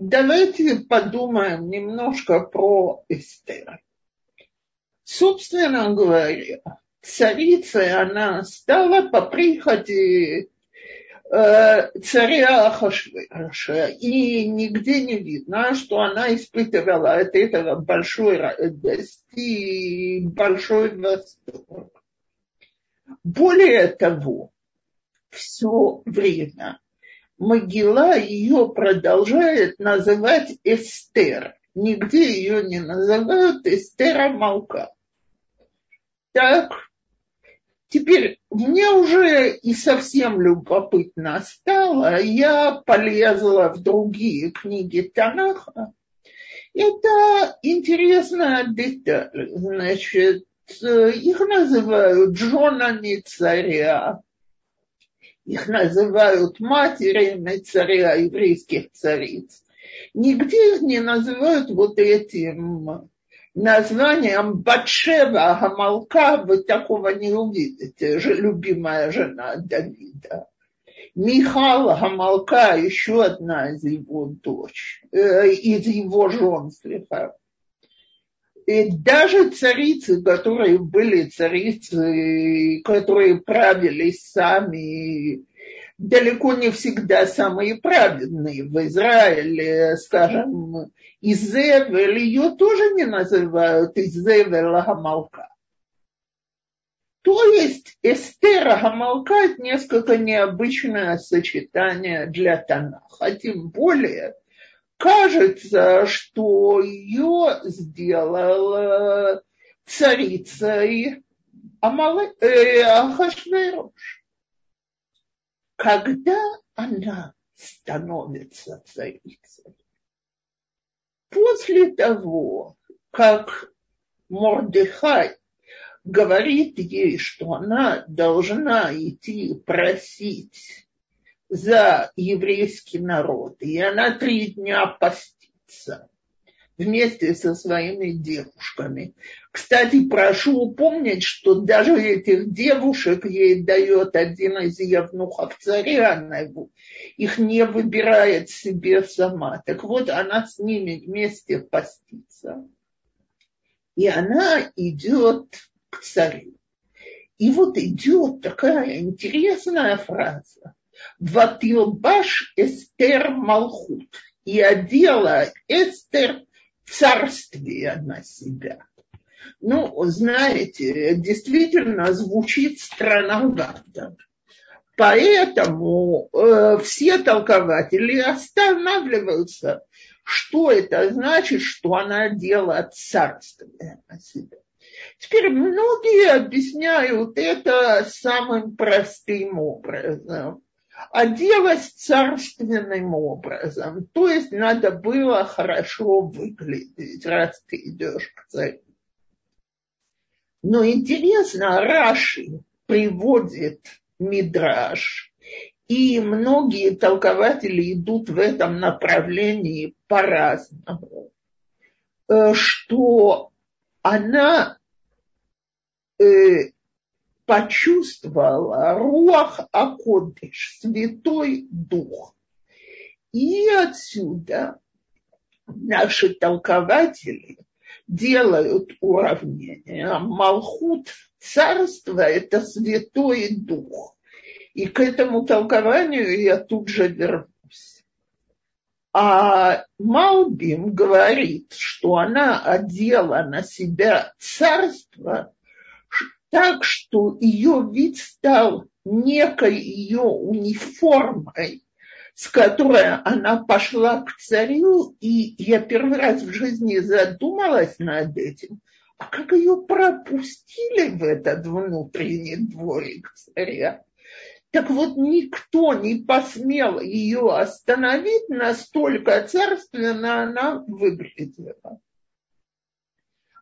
давайте подумаем немножко про Эстер. Собственно говоря, царицей она стала по приходе Э, царя Ахашвироша, и нигде не видно, что она испытывала от этого большой радости и большой восторг. Более того, все время могила ее продолжает называть Эстер. Нигде ее не называют Эстера Малка. Так, Теперь мне уже и совсем любопытно стало, я полезла в другие книги Танаха. Это интересная деталь. Значит, их называют женами царя, их называют матерями царя, еврейских цариц. Нигде их не называют вот этим названием Батшева Гамалка вы такого не увидите, же любимая жена Давида. Михал Гамалка, еще одна из его дочь, э, из его жен, слегка. И даже царицы, которые были царицы, которые правили сами далеко не всегда самые праведные. В Израиле, скажем, Изевель, ее тоже не называют Изевель Гамалка. То есть Эстера Гамалка – это несколько необычное сочетание для Танаха. Тем более, кажется, что ее сделала царицей Амалы, э, когда она становится царицей? После того, как Мордыхай говорит ей, что она должна идти просить за еврейский народ, и она три дня постится вместе со своими девушками. Кстати, прошу помнить, что даже этих девушек ей дает один из евнухов царя, их не выбирает себе сама. Так вот, она с ними вместе постится. И она идет к царю. И вот идет такая интересная фраза. Ватилбаш Эстер Малхут. И одела Эстер царствие на себя. Ну, знаете, действительно звучит странновато. Поэтому э, все толкователи останавливаются, что это значит, что она делает царствие на себя. Теперь многие объясняют это самым простым образом оделась царственным образом. То есть надо было хорошо выглядеть, раз ты идешь к царю. Но интересно, Раши приводит Мидраш, и многие толкователи идут в этом направлении по-разному, э, что она э, почувствовала руах Акодыш, Святой Дух. И отсюда наши толкователи делают уравнение. Малхут царство – это Святой Дух. И к этому толкованию я тут же вернусь. А Малбим говорит, что она одела на себя царство – так, что ее вид стал некой ее униформой, с которой она пошла к царю, и я первый раз в жизни задумалась над этим, а как ее пропустили в этот внутренний дворик царя. Так вот, никто не посмел ее остановить, настолько царственно она выглядела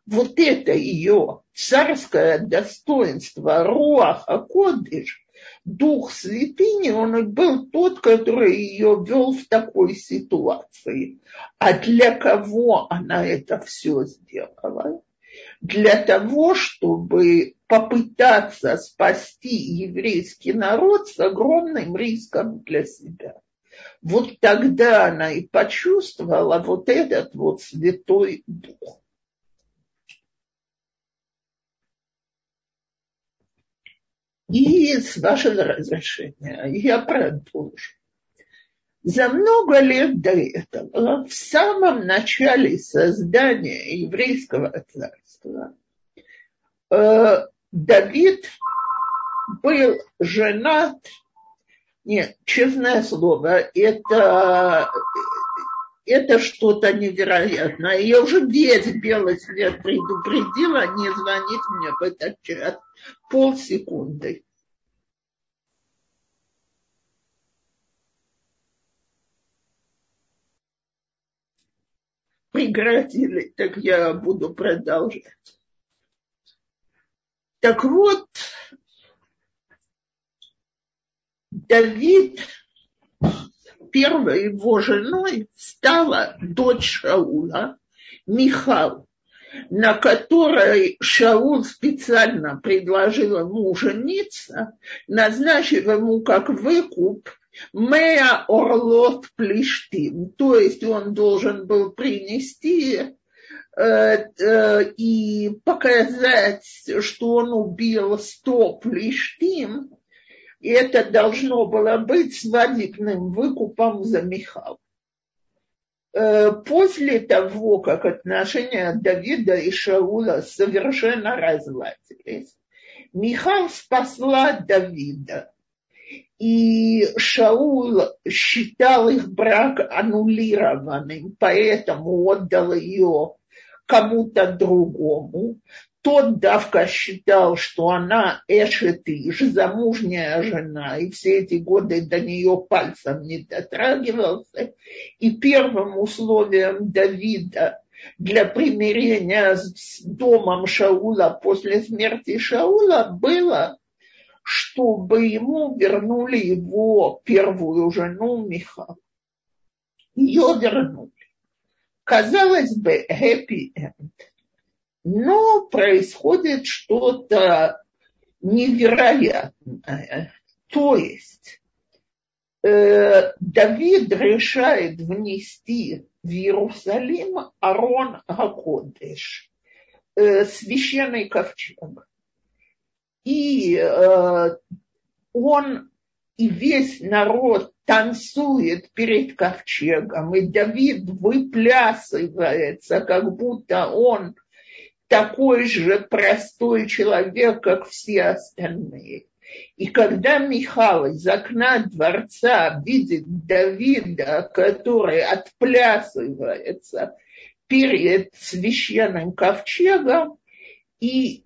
вот это ее царское достоинство, Руаха Кодыш, Дух Святыни, он был тот, который ее вел в такой ситуации. А для кого она это все сделала? Для того, чтобы попытаться спасти еврейский народ с огромным риском для себя. вот тогда она и почувствовала вот этот вот Святой Дух. И с вашего разрешения я продолжу. За много лет до этого, в самом начале создания еврейского царства, э, Давид был женат, нет, честное слово, это, это что-то невероятное. Я уже весь белый свет предупредила не звонить мне в этот час полсекунды. Прекратили, так я буду продолжать. Так вот, Давид, первой его женой стала дочь Шаула, Михал на которой Шаул специально предложил ему жениться, назначив ему как выкуп Мея Орлот Плештим, то есть он должен был принести э, э, и показать, что он убил сто Плештим, и это должно было быть свадебным выкупом за Михал. Э, после того, как отношения Давида и Шаула совершенно разладились, Михал спасла Давида. И Шаул считал их брак аннулированным, поэтому отдал ее кому-то другому тот давка считал, что она эшетиш, замужняя жена, и все эти годы до нее пальцем не дотрагивался. И первым условием Давида для примирения с домом Шаула после смерти Шаула было, чтобы ему вернули его первую жену Миха. Ее вернули. Казалось бы, happy end но происходит что-то невероятное. То есть э, Давид решает внести в Иерусалим Арон Гакодеш, э, священный ковчег. И э, он и весь народ танцует перед ковчегом, и Давид выплясывается, как будто он такой же простой человек, как все остальные. И когда Михаил из окна дворца видит Давида, который отплясывается перед священным ковчегом, и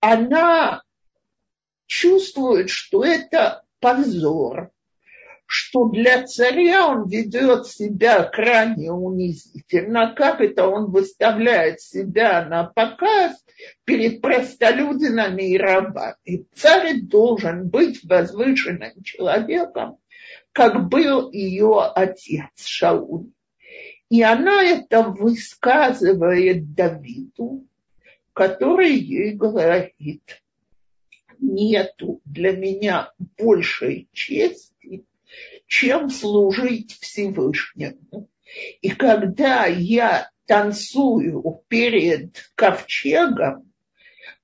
она чувствует, что это позор, что для царя он ведет себя крайне унизительно, как это он выставляет себя на показ перед простолюдинами и рабами. Царь должен быть возвышенным человеком, как был ее отец Шауль. И она это высказывает Давиду, который ей говорит, нету для меня большей чести, чем служить Всевышнему. И когда я танцую перед ковчегом,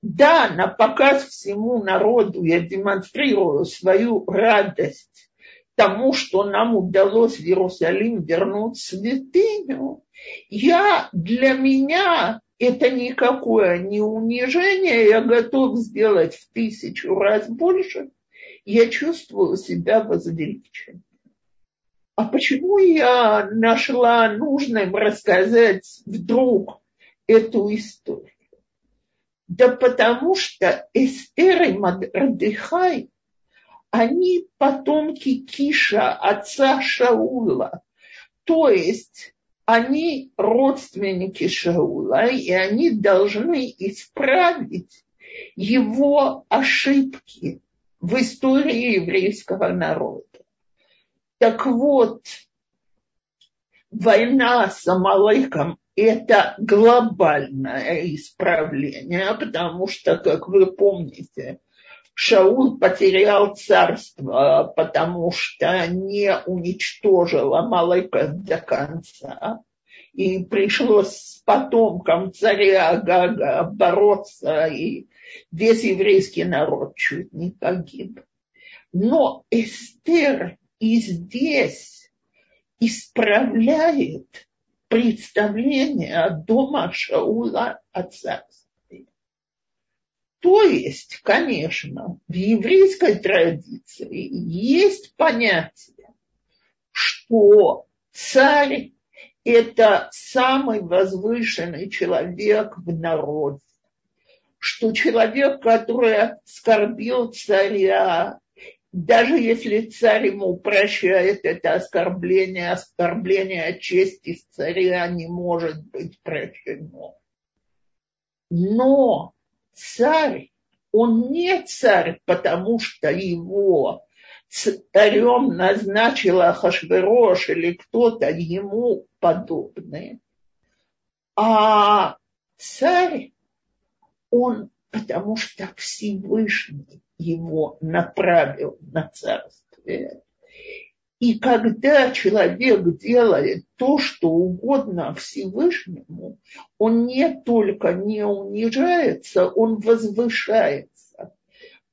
да, на показ всему народу я демонстрирую свою радость тому, что нам удалось в Иерусалим вернуть святыню, я для меня это никакое не унижение, я готов сделать в тысячу раз больше, я чувствую себя возвеличенным. А почему я нашла нужным рассказать вдруг эту историю? Да потому что Эстер и Мардыхай, они потомки Киша, отца Шаула. То есть они родственники Шаула, и они должны исправить его ошибки в истории еврейского народа. Так вот, война с Амалыком – это глобальное исправление, потому что, как вы помните, Шаул потерял царство, потому что не уничтожил Амалека до конца. И пришлось с потомком царя Агага бороться, и весь еврейский народ чуть не погиб. Но Эстер и здесь исправляет представление дома Шаула о царстве. То есть, конечно, в еврейской традиции есть понятие, что царь – это самый возвышенный человек в народе, что человек, который оскорбил царя, даже если царь ему прощает это оскорбление, оскорбление чести царя не может быть прощено. Но царь, он не царь, потому что его царем назначила Хашверош или кто-то ему подобный, а царь, он потому что Всевышний его направил на царствие. И когда человек делает то, что угодно Всевышнему, он не только не унижается, он возвышается.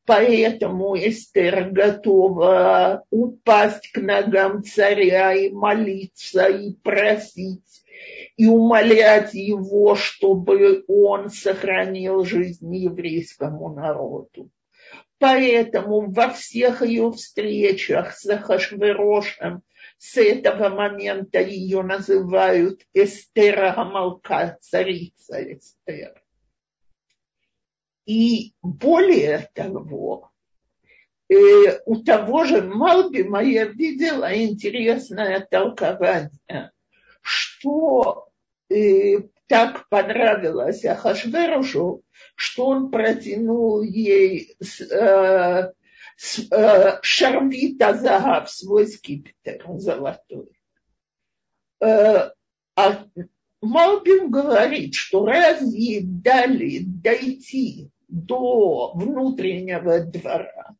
Поэтому Эстер готова упасть к ногам царя и молиться, и просить, и умолять его, чтобы он сохранил жизнь еврейскому народу. Поэтому во всех ее встречах с Ахашверошем с этого момента ее называют Эстера Гамалка, царица Эстер. И более того, э, у того же Малбима я видела интересное толкование, что э, так понравилось Ахашверушу, что он протянул ей э, э, шарвит Азагав, свой скипетр золотой. Э, а Малбин говорит, что разве дали дойти до внутреннего двора,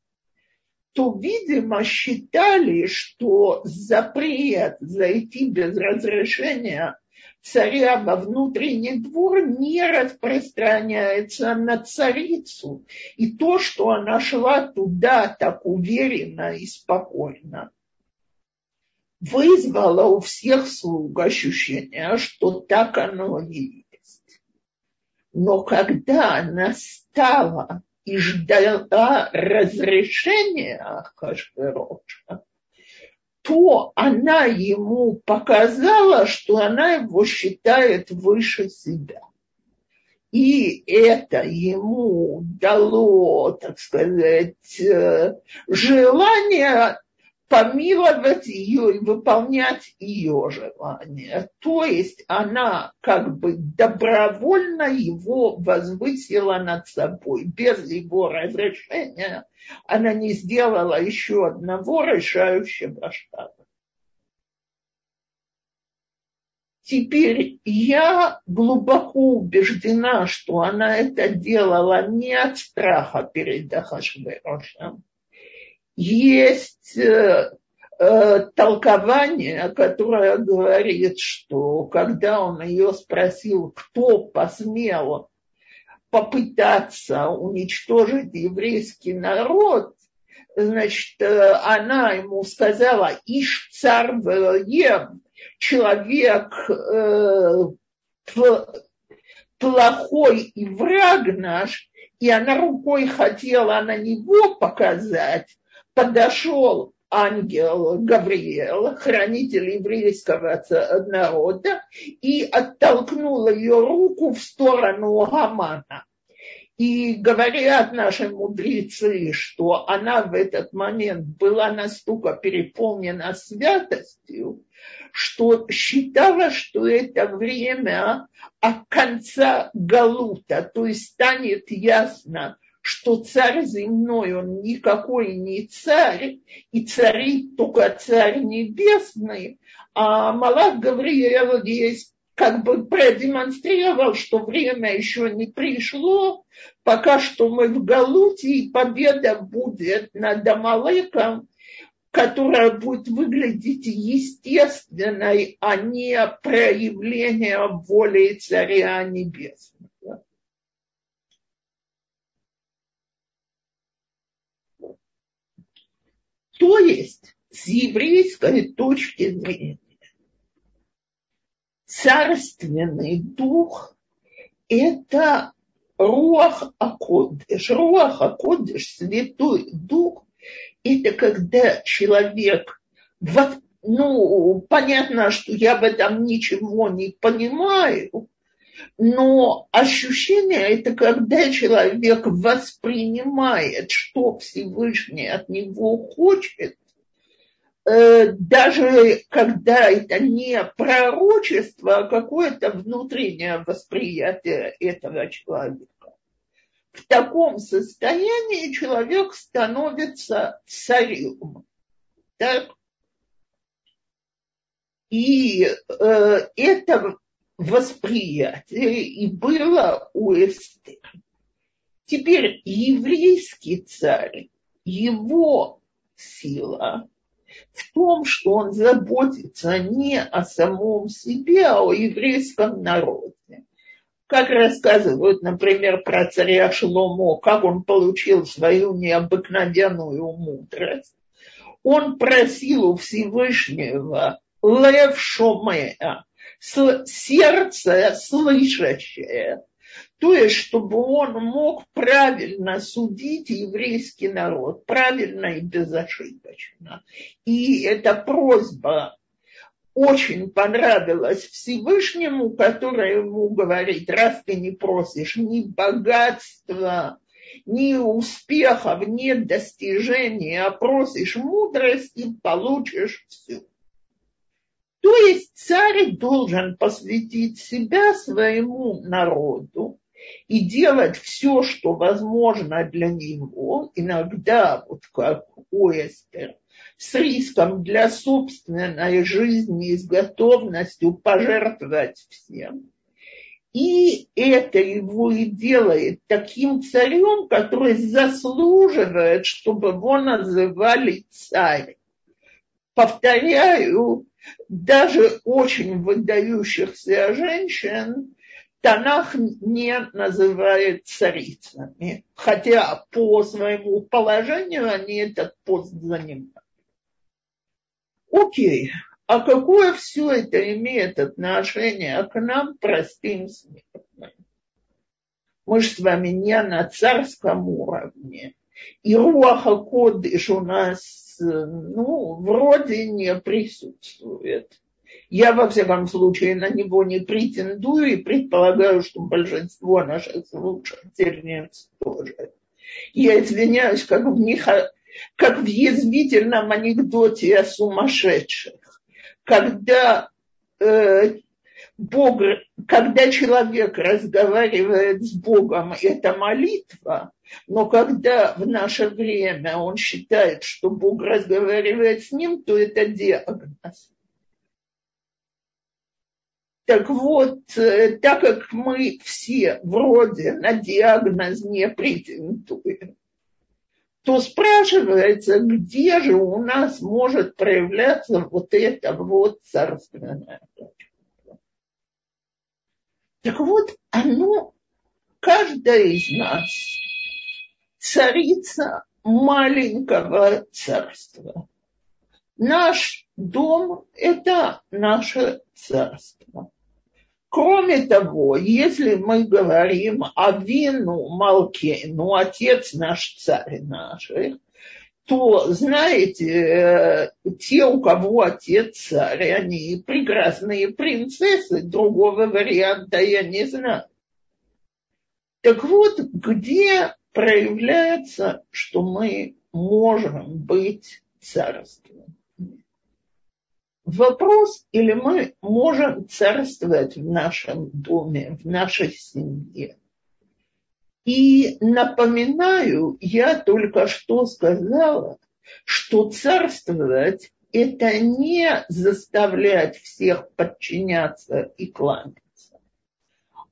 то, видимо, считали, что запрет зайти без разрешения царя во внутренний двор не распространяется на царицу. И то, что она шла туда так уверенно и спокойно, вызвало у всех слуг ощущение, что так оно и есть. Но когда она стала и ждала разрешения Хашвероша, то она ему показала, что она его считает выше себя. И это ему дало, так сказать, э, желание помиловать ее и выполнять ее желание. То есть она как бы добровольно его возвысила над собой. Без его разрешения она не сделала еще одного решающего шага. Теперь я глубоко убеждена, что она это делала не от страха перед Ахашверошем, есть э, э, толкование, которое говорит, что когда он ее спросил, кто посмел попытаться уничтожить еврейский народ, значит, э, она ему сказала, Иш царь Ем, человек э, плохой и враг наш, и она рукой хотела на него показать, подошел ангел Гавриэл, хранитель еврейского народа, и оттолкнул ее руку в сторону Гамана. И говорят наши мудрецы, что она в этот момент была настолько переполнена святостью, что считала, что это время от конца Галута, то есть станет ясно, что царь земной, он никакой не царь, и царит только царь небесный, а Малах Гавриил есть как бы продемонстрировал, что время еще не пришло, пока что мы в Галуте, и победа будет над Амалеком, которая будет выглядеть естественной, а не проявлением воли Царя Небесного. То есть, с еврейской точки зрения, царственный дух – это Руах Акодыш. Руах Акодыш, Святой Дух, это когда человек, ну, понятно, что я в этом ничего не понимаю, но ощущение это когда человек воспринимает, что Всевышний от него хочет, Э, даже когда это не пророчество, а какое-то внутреннее восприятие этого человека. В таком состоянии человек становится царем. Так? И э, это восприятие и было у Эстер. Теперь еврейский царь, его сила – в том, что он заботится не о самом себе, а о еврейском народе. Как рассказывают, например, про царя Шломо, как он получил свою необыкновенную мудрость. Он просил у Всевышнего лев шомеа, сердце слышащее, то есть, чтобы он мог правильно судить еврейский народ, правильно и безошибочно. И эта просьба очень понравилась Всевышнему, который ему говорит, раз ты не просишь ни богатства, ни успехов, ни достижений, а просишь мудрости, получишь все. То есть царь должен посвятить себя своему народу и делать все, что возможно для него, иногда, вот как у с риском для собственной жизни и с готовностью пожертвовать всем. И это его и делает таким царем, который заслуживает, чтобы его называли царь. Повторяю, даже очень выдающихся женщин Танах не называет царицами, хотя по своему положению они этот пост занимают. Окей, а какое все это имеет отношение к нам, простым смертным? Мы же с вами не на царском уровне. И Руаха Кодыш у нас, ну, вроде не присутствует. Я, во всяком случае, на него не претендую и предполагаю, что большинство наших слушательниц тоже. Я извиняюсь, как в, них, как в язвительном анекдоте о сумасшедших. Когда э, Бог, когда человек разговаривает с Богом, это молитва, но когда в наше время он считает, что Бог разговаривает с ним, то это диагноз. Так вот, э, так как мы все вроде на диагноз не претендуем, то спрашивается, где же у нас может проявляться вот это вот царственное. Так вот, оно, каждая из нас, царица маленького царства. Наш дом – это наше царство. Кроме того, если мы говорим о вину Малкену, отец наш царь наших, то, знаете, э, те, у кого отец царь, они прекрасные принцессы, другого варианта я не знаю. Так вот, где проявляется, что мы можем быть царством? Вопрос, или мы можем царствовать в нашем доме, в нашей семье. И напоминаю, я только что сказала, что царствовать это не заставлять всех подчиняться и кланяться,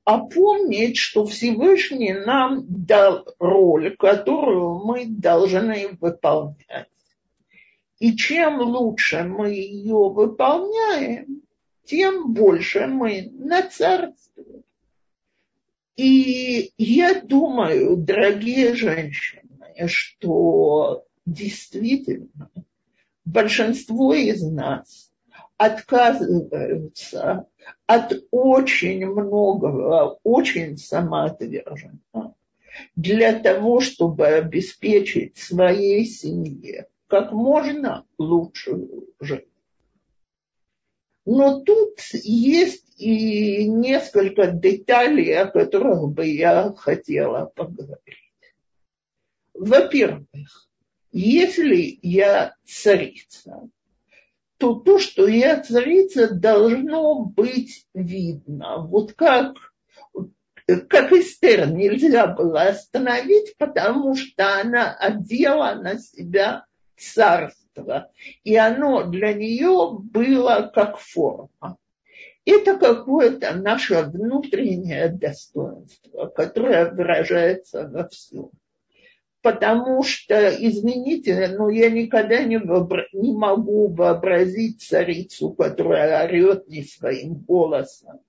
а помнить, что Всевышний нам дал роль, которую мы должны выполнять. И чем лучше мы ее выполняем, тем больше мы на царстве. И я думаю, дорогие женщины, что действительно большинство из нас отказываются от очень многого, очень самоотверженно для того, чтобы обеспечить своей семье как можно лучшую жизнь. Но тут есть и несколько деталей, о которых бы я хотела поговорить. Во-первых, если я царица, то то, что я царица, должно быть видно. Вот как, как Эстер нельзя было остановить, потому что она одела на себя царство, и оно для нее было как форма. Это какое-то наше внутреннее достоинство, которое выражается во всем. Потому что, извините, но я никогда не, вообра... не могу вообразить царицу, которая орет не своим голосом,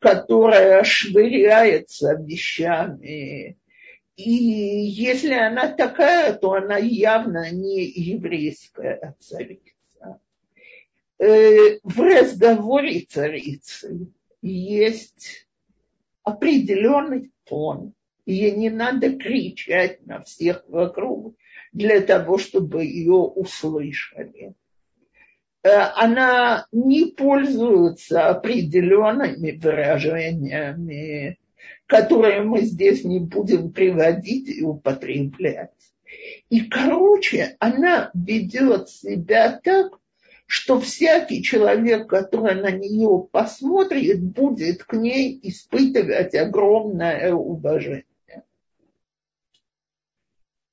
которая швыряется вещами, и если она такая, то она явно не еврейская царица. Э, в разговоре царицы есть определенный тон. Ей не надо кричать на всех вокруг для того, чтобы ее услышали. Э, она не пользуется определенными выражениями которые мы здесь не будем приводить и употреблять. И, короче, она ведет себя так, что всякий человек, который на нее посмотрит, будет к ней испытывать огромное уважение.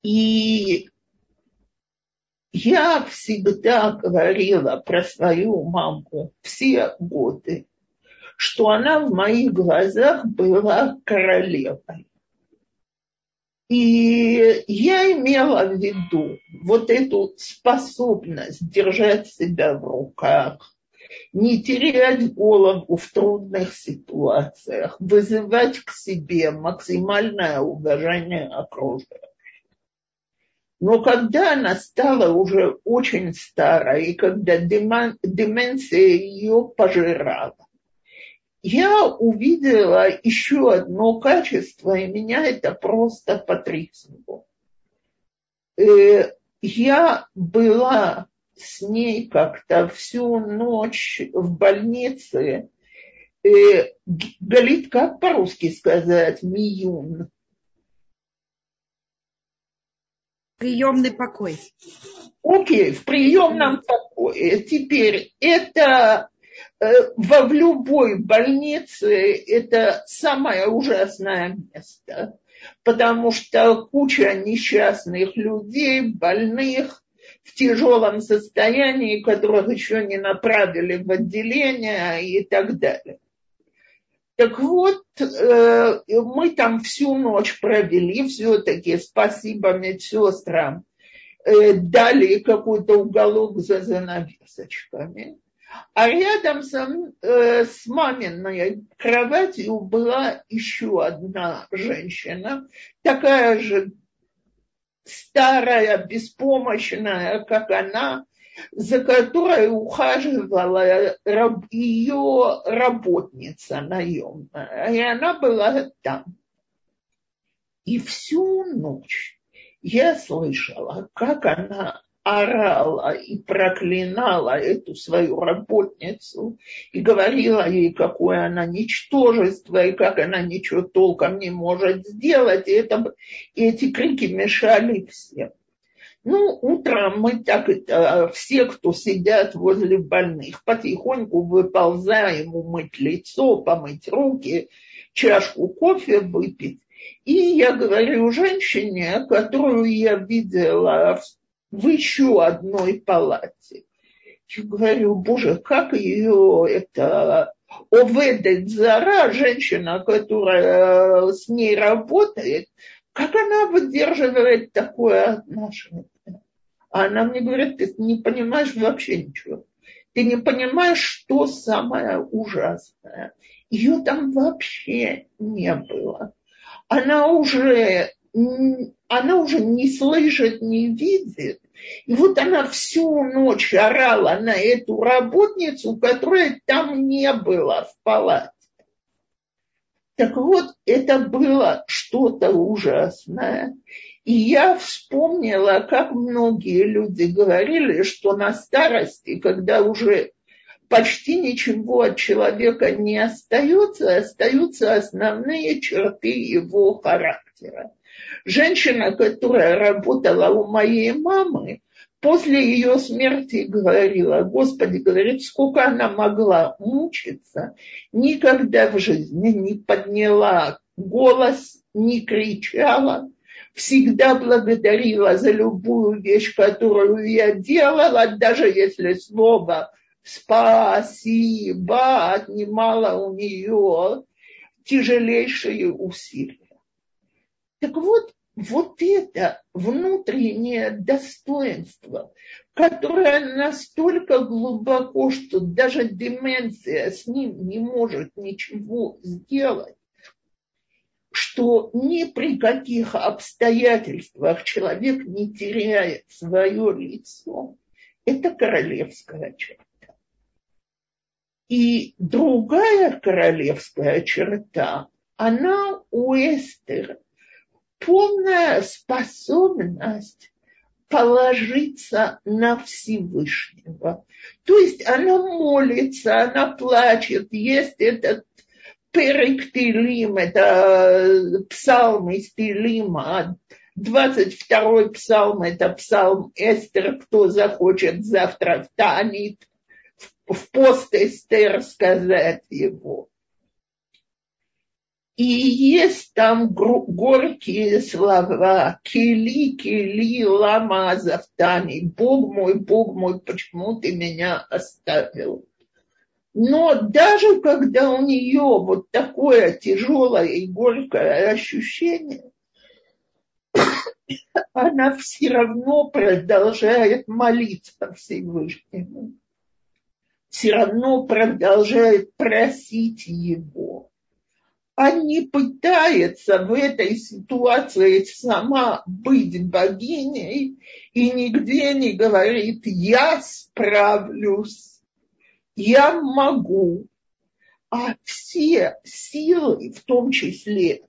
И я всегда говорила про свою маму все годы, что она в моих глазах была королевой. И я имела в виду вот эту способность держать себя в руках, не терять голову в трудных ситуациях, вызывать к себе максимальное уважение окружающих. Но когда она стала уже очень старой, и когда деменция ее пожирала, я увидела еще одно качество, и меня это просто потрясло. Э, я была с ней как-то всю ночь в больнице. Э, Галит, как по-русски сказать, миюн? Приемный покой. Окей, в приемном покое. Теперь это во в любой больнице это самое ужасное место, потому что куча несчастных людей, больных, в тяжелом состоянии, которых еще не направили в отделение и так далее. Так вот, э, мы там всю ночь провели, все-таки спасибо медсестрам, э, дали какой-то уголок за занавесочками. А рядом с, э, с маминой кроватью была еще одна женщина, такая же старая, беспомощная, как она, за которой ухаживала раб, ее работница наемная. И она была там. И всю ночь я слышала, как она орала и проклинала эту свою работницу и говорила ей, какое она ничтожество и как она ничего толком не может сделать. И, это, и эти крики мешали всем. Ну, утром мы так это, все, кто сидят возле больных, потихоньку выползаем умыть лицо, помыть руки, чашку кофе выпить. И я говорю женщине, которую я видела в в еще одной палате. Я говорю, боже, как ее это Оведет Зара, женщина, которая с ней работает, как она выдерживает такое отношение? А она мне говорит, ты не понимаешь вообще ничего. Ты не понимаешь, что самое ужасное. Ее там вообще не было. Она уже, она уже не слышит, не видит. И вот она всю ночь орала на эту работницу, которая там не была в палате. Так вот, это было что-то ужасное. И я вспомнила, как многие люди говорили, что на старости, когда уже почти ничего от человека не остается, остаются основные черты его характера. Женщина, которая работала у моей мамы, после ее смерти говорила, Господи, говорит, сколько она могла мучиться, никогда в жизни не подняла голос, не кричала, всегда благодарила за любую вещь, которую я делала, даже если слово спасибо отнимало у нее тяжелейшие усилия. Так вот, вот это внутреннее достоинство, которое настолько глубоко, что даже деменция с ним не может ничего сделать, что ни при каких обстоятельствах человек не теряет свое лицо, это королевская черта. И другая королевская черта, она у Эстер полная способность положиться на Всевышнего. То есть она молится, она плачет, есть этот Перек Тилим, это псалм из Тилима, 22-й псалм, это псалм Эстер, кто захочет завтра встанет в пост Эстер сказать его. И есть там горькие слова. Кили, кили, лама азавтани. Бог мой, Бог мой, почему ты меня оставил? Но даже когда у нее вот такое тяжелое и горькое ощущение, она все равно продолжает молиться Всевышнему. Все равно продолжает просить его не пытается в этой ситуации сама быть богиней и нигде не говорит «я справлюсь», «я могу», а все силы, в том числе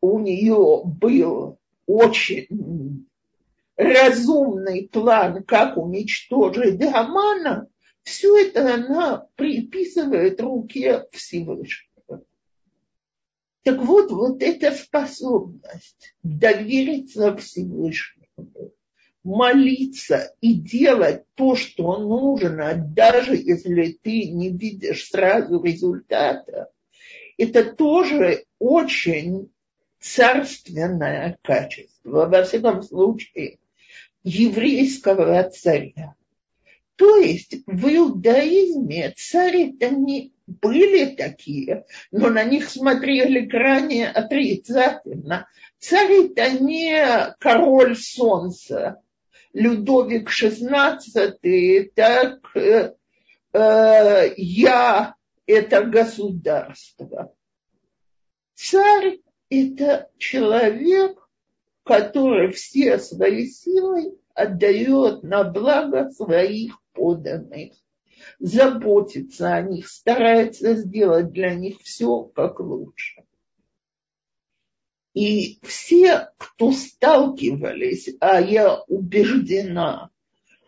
у нее был очень разумный план, как уничтожить Амана, все это она приписывает руке Всевышнего. Так вот, вот эта способность довериться Всевышнему, молиться и делать то, что нужно, даже если ты не видишь сразу результата, это тоже очень царственное качество, во всяком случае, еврейского царя. То есть в иудаизме царь это не были такие, но на них смотрели крайне отрицательно. Царь это не король солнца, Людовик XVI, так э, э, я это государство. Царь это человек, который все свои силы отдает на благо своих подданных заботится о них, старается сделать для них все как лучше. И все, кто сталкивались, а я убеждена,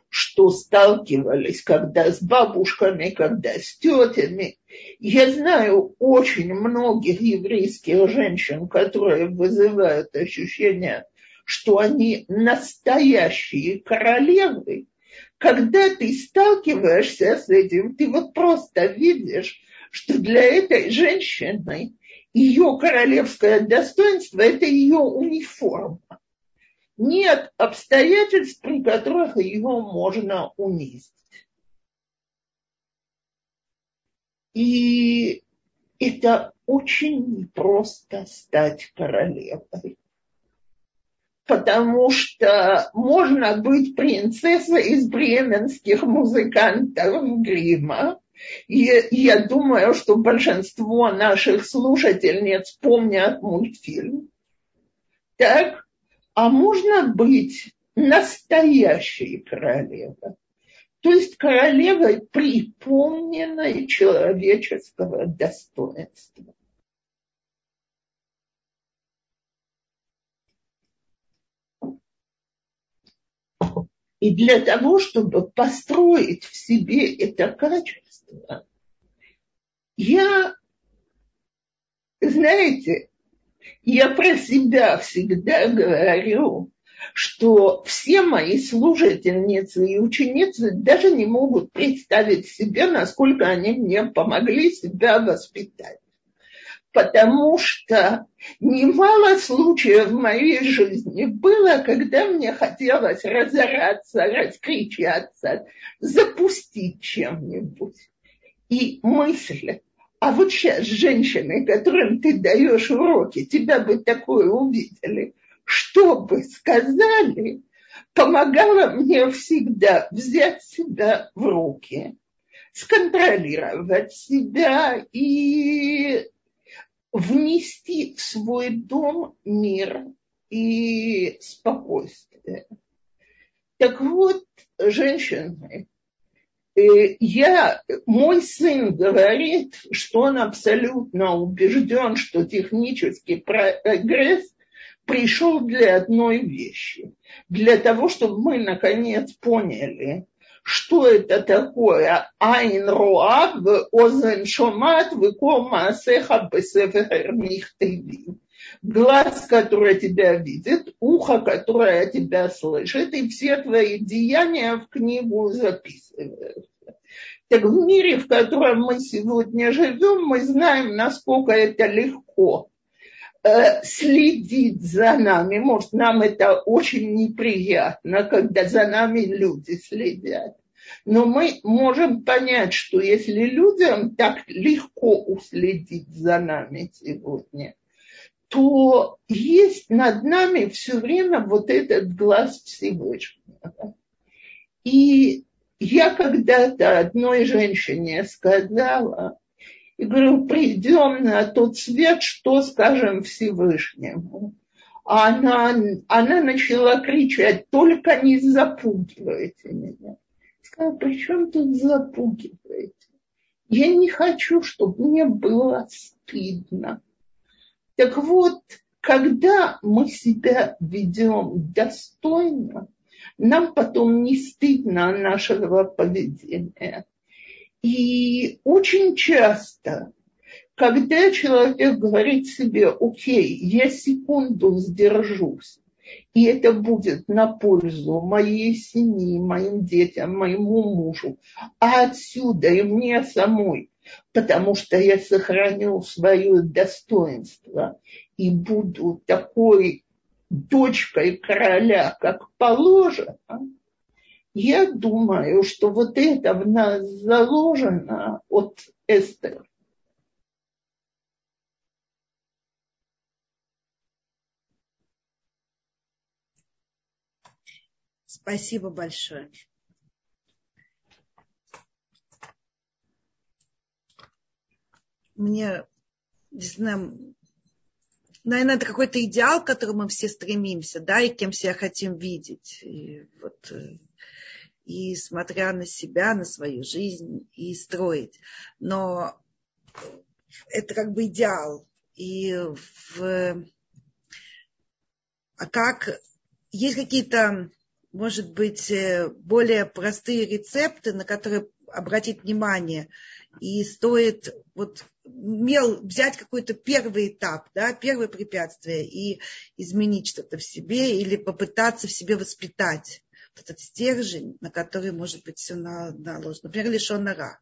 что сталкивались, когда с бабушками, когда с тетями. Я знаю очень многих еврейских женщин, которые вызывают ощущение, что они настоящие королевы, когда ты сталкиваешься с этим, ты вот просто видишь, что для этой женщины ее королевское достоинство – это ее униформа. Нет обстоятельств, при которых ее можно унизить. И это очень непросто стать королевой. Потому что можно быть принцессой из бременских музыкантов Грима. И я думаю, что большинство наших слушательниц помнят мультфильм. Так, а можно быть настоящей королевой. То есть королевой припомненной человеческого достоинства. И для того, чтобы построить в себе это качество, я, знаете, я про себя всегда говорю, что все мои служительницы и ученицы даже не могут представить себе, насколько они мне помогли себя воспитать. Потому что немало случаев в моей жизни было, когда мне хотелось разораться, раскричаться, запустить чем-нибудь. И мысль, а вот сейчас женщины, которым ты даешь уроки, тебя бы такое увидели – что бы сказали, помогало мне всегда взять себя в руки, сконтролировать себя и внести в свой дом мир и спокойствие. Так вот, женщины, э, я, мой сын говорит, что он абсолютно убежден, что технический прогресс пришел для одной вещи. Для того, чтобы мы наконец поняли, что это такое Айн Роав, Озен Шомат, Викома Асеха Бесефер Михтевим. Глаз, который тебя видит, ухо, которое тебя слышит, и все твои деяния в книгу записываются. Так в мире, в котором мы сегодня живем, мы знаем, насколько это легко Э, следить за нами. Может, нам это очень неприятно, когда за нами люди следят. Но мы можем понять, что если людям так легко уследить за нами сегодня, то есть над нами все время вот этот глаз Всевышнего. И я когда-то одной женщине сказала, и говорю, придем на тот свет, что скажем Всевышнему. А она, она начала кричать, только не запугивайте меня. Сказала, при чем тут запугиваете? Я не хочу, чтобы мне было стыдно. Так вот, когда мы себя ведем достойно, нам потом не стыдно нашего поведения. И очень часто, когда человек говорит себе, окей, я секунду сдержусь, и это будет на пользу моей семьи, моим детям, моему мужу, а отсюда и мне самой, потому что я сохраню свое достоинство и буду такой дочкой короля, как положено, я думаю, что вот это в нас заложено от Эстер. Спасибо большое. Мне, не знаю, наверное, это какой-то идеал, к которому мы все стремимся, да, и кем себя хотим видеть. И вот э, и смотря на себя, на свою жизнь и строить. Но это как бы идеал. И в... А как есть какие-то, может быть, более простые рецепты, на которые обратить внимание, и стоит вот мел взять какой-то первый этап, да, первое препятствие и изменить что-то в себе или попытаться в себе воспитать этот стержень, на который может быть все наложено. Например, лишенара.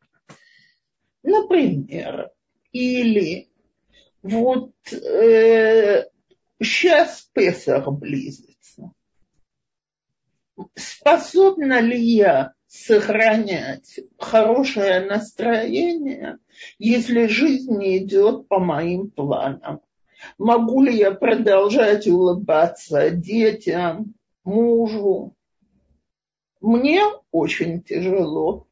Например, или вот э, сейчас Песах близится. Способна ли я сохранять хорошее настроение, если жизнь не идет по моим планам? Могу ли я продолжать улыбаться детям, мужу? Мне очень тяжело.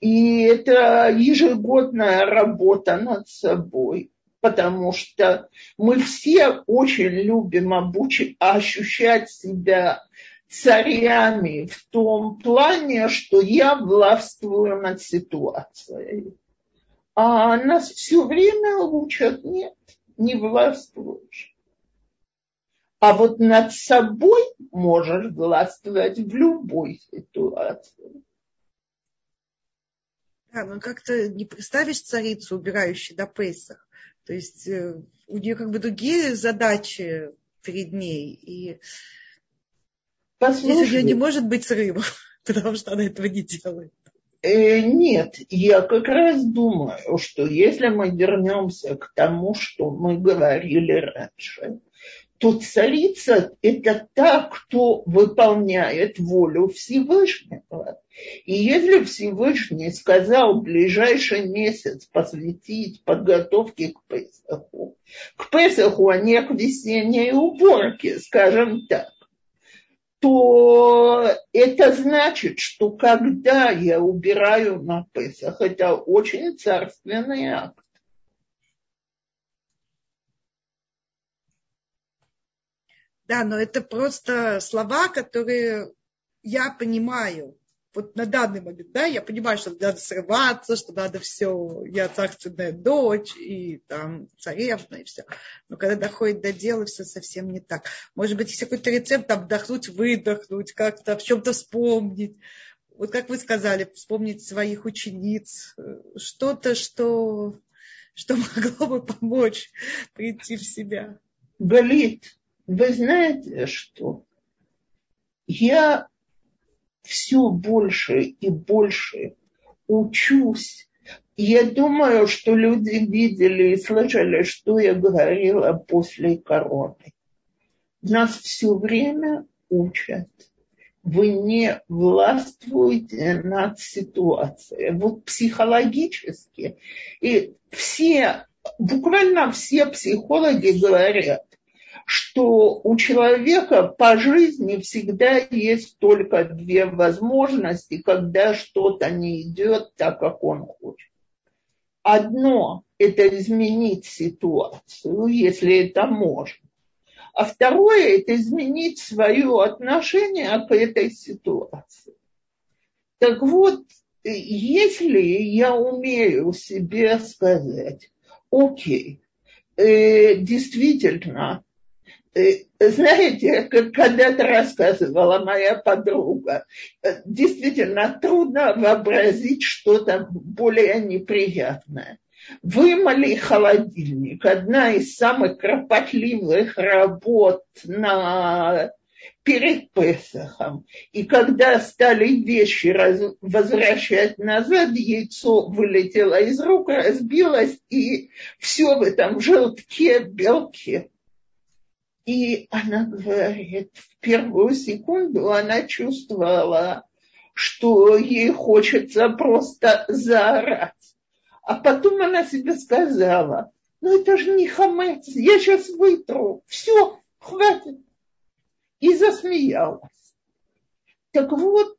И это ежегодная работа над собой, потому что мы все очень любим обучить, ощущать себя царями в том плане, что я властвую над ситуацией. А нас все время учат, нет, не властвуешь. А вот над собой можешь властвовать в любой ситуации. Да, ну как-то не представишь царицу, убирающую до Пейсах. То есть э, у нее как бы другие задачи перед ней. И Послушай, нее не может быть срывов, потому что она этого не делает. Э, нет, я как раз думаю, что если мы вернемся к тому, что мы говорили раньше, то царица – это та, кто выполняет волю Всевышнего. И если Всевышний сказал ближайший месяц посвятить подготовке к Песаху, к Песаху, а не к весенней уборке, скажем так, то это значит, что когда я убираю на Песах, это очень царственный акт. Да, но это просто слова, которые я понимаю. Вот на данный момент, да, я понимаю, что надо срываться, что надо все, я царственная дочь, и там царевна, и все. Но когда доходит до дела, все совсем не так. Может быть, есть какой-то рецепт, там, выдохнуть, как-то в чем-то вспомнить. Вот как вы сказали, вспомнить своих учениц, что-то, что, что могло бы помочь прийти в себя. Болит, вы знаете что? Я все больше и больше учусь. Я думаю, что люди видели и слышали, что я говорила после короны. Нас все время учат. Вы не властвуете над ситуацией. Вот психологически. И все, буквально все психологи говорят, что у человека по жизни всегда есть только две возможности, когда что-то не идет так, как он хочет. Одно – это изменить ситуацию, если это можно. А второе – это изменить свое отношение к этой ситуации. Так вот, если я умею себе сказать, окей, э, действительно, знаете, как когда-то рассказывала моя подруга, э, действительно трудно вообразить что-то более неприятное. Вымыли холодильник. Одна из самых кропотливых работ на перед Песохом. И когда стали вещи раз, возвращать назад, яйцо вылетело из рук, разбилось, и все в этом желтке, белке и она говорит, в первую секунду она чувствовала, что ей хочется просто заорать. А потом она себе сказала, ну это же не хамец, я сейчас вытру, все, хватит. И засмеялась. Так вот,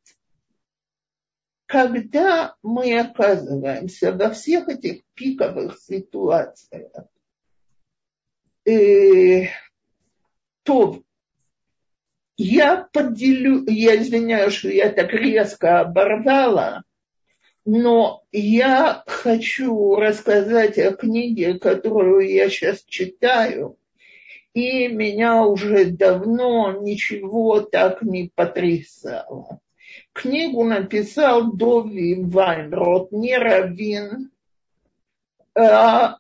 когда мы оказываемся во всех этих пиковых ситуациях, э, то я поделю, я извиняюсь, что я так резко оборвала, но я хочу рассказать о книге, которую я сейчас читаю, и меня уже давно ничего так не потрясало. Книгу написал Дови Вайнрот, не раввин, а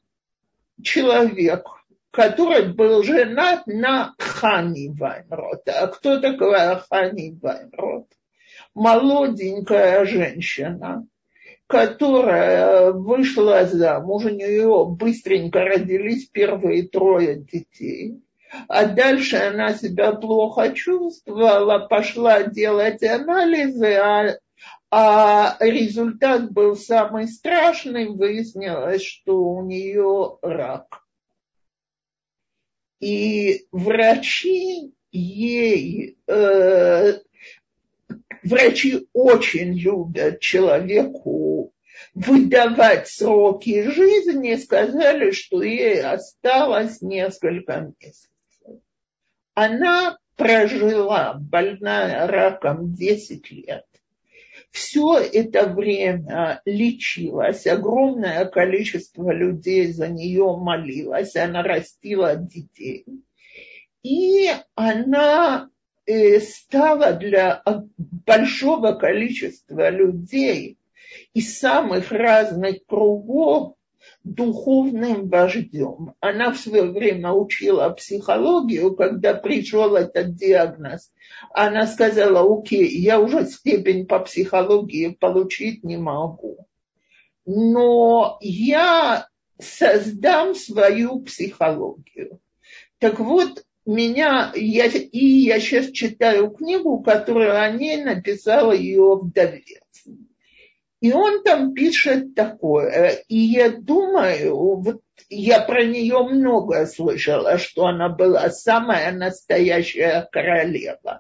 человек, который был женат на Хани Вайнрот. А кто такая Хани Вайнрот? Молоденькая женщина, которая вышла замуж, у нее быстренько родились первые трое детей. А дальше она себя плохо чувствовала, пошла делать анализы, а а результат был самый страшный, выяснилось, что у нее рак. И врачи ей, э, врачи очень любят человеку выдавать сроки жизни, сказали, что ей осталось несколько месяцев. Она прожила больная раком 10 лет все это время лечилась, огромное количество людей за нее молилось, она растила детей. И она э, стала для большого количества людей из самых разных кругов духовным вождем. Она в свое время учила психологию, когда пришел этот диагноз. Она сказала, окей, я уже степень по психологии получить не могу. Но я создам свою психологию. Так вот, меня, я, и я сейчас читаю книгу, которую о ней написала ее вдовец. И он там пишет такое. И я думаю, вот я про нее много слышала, что она была самая настоящая королева.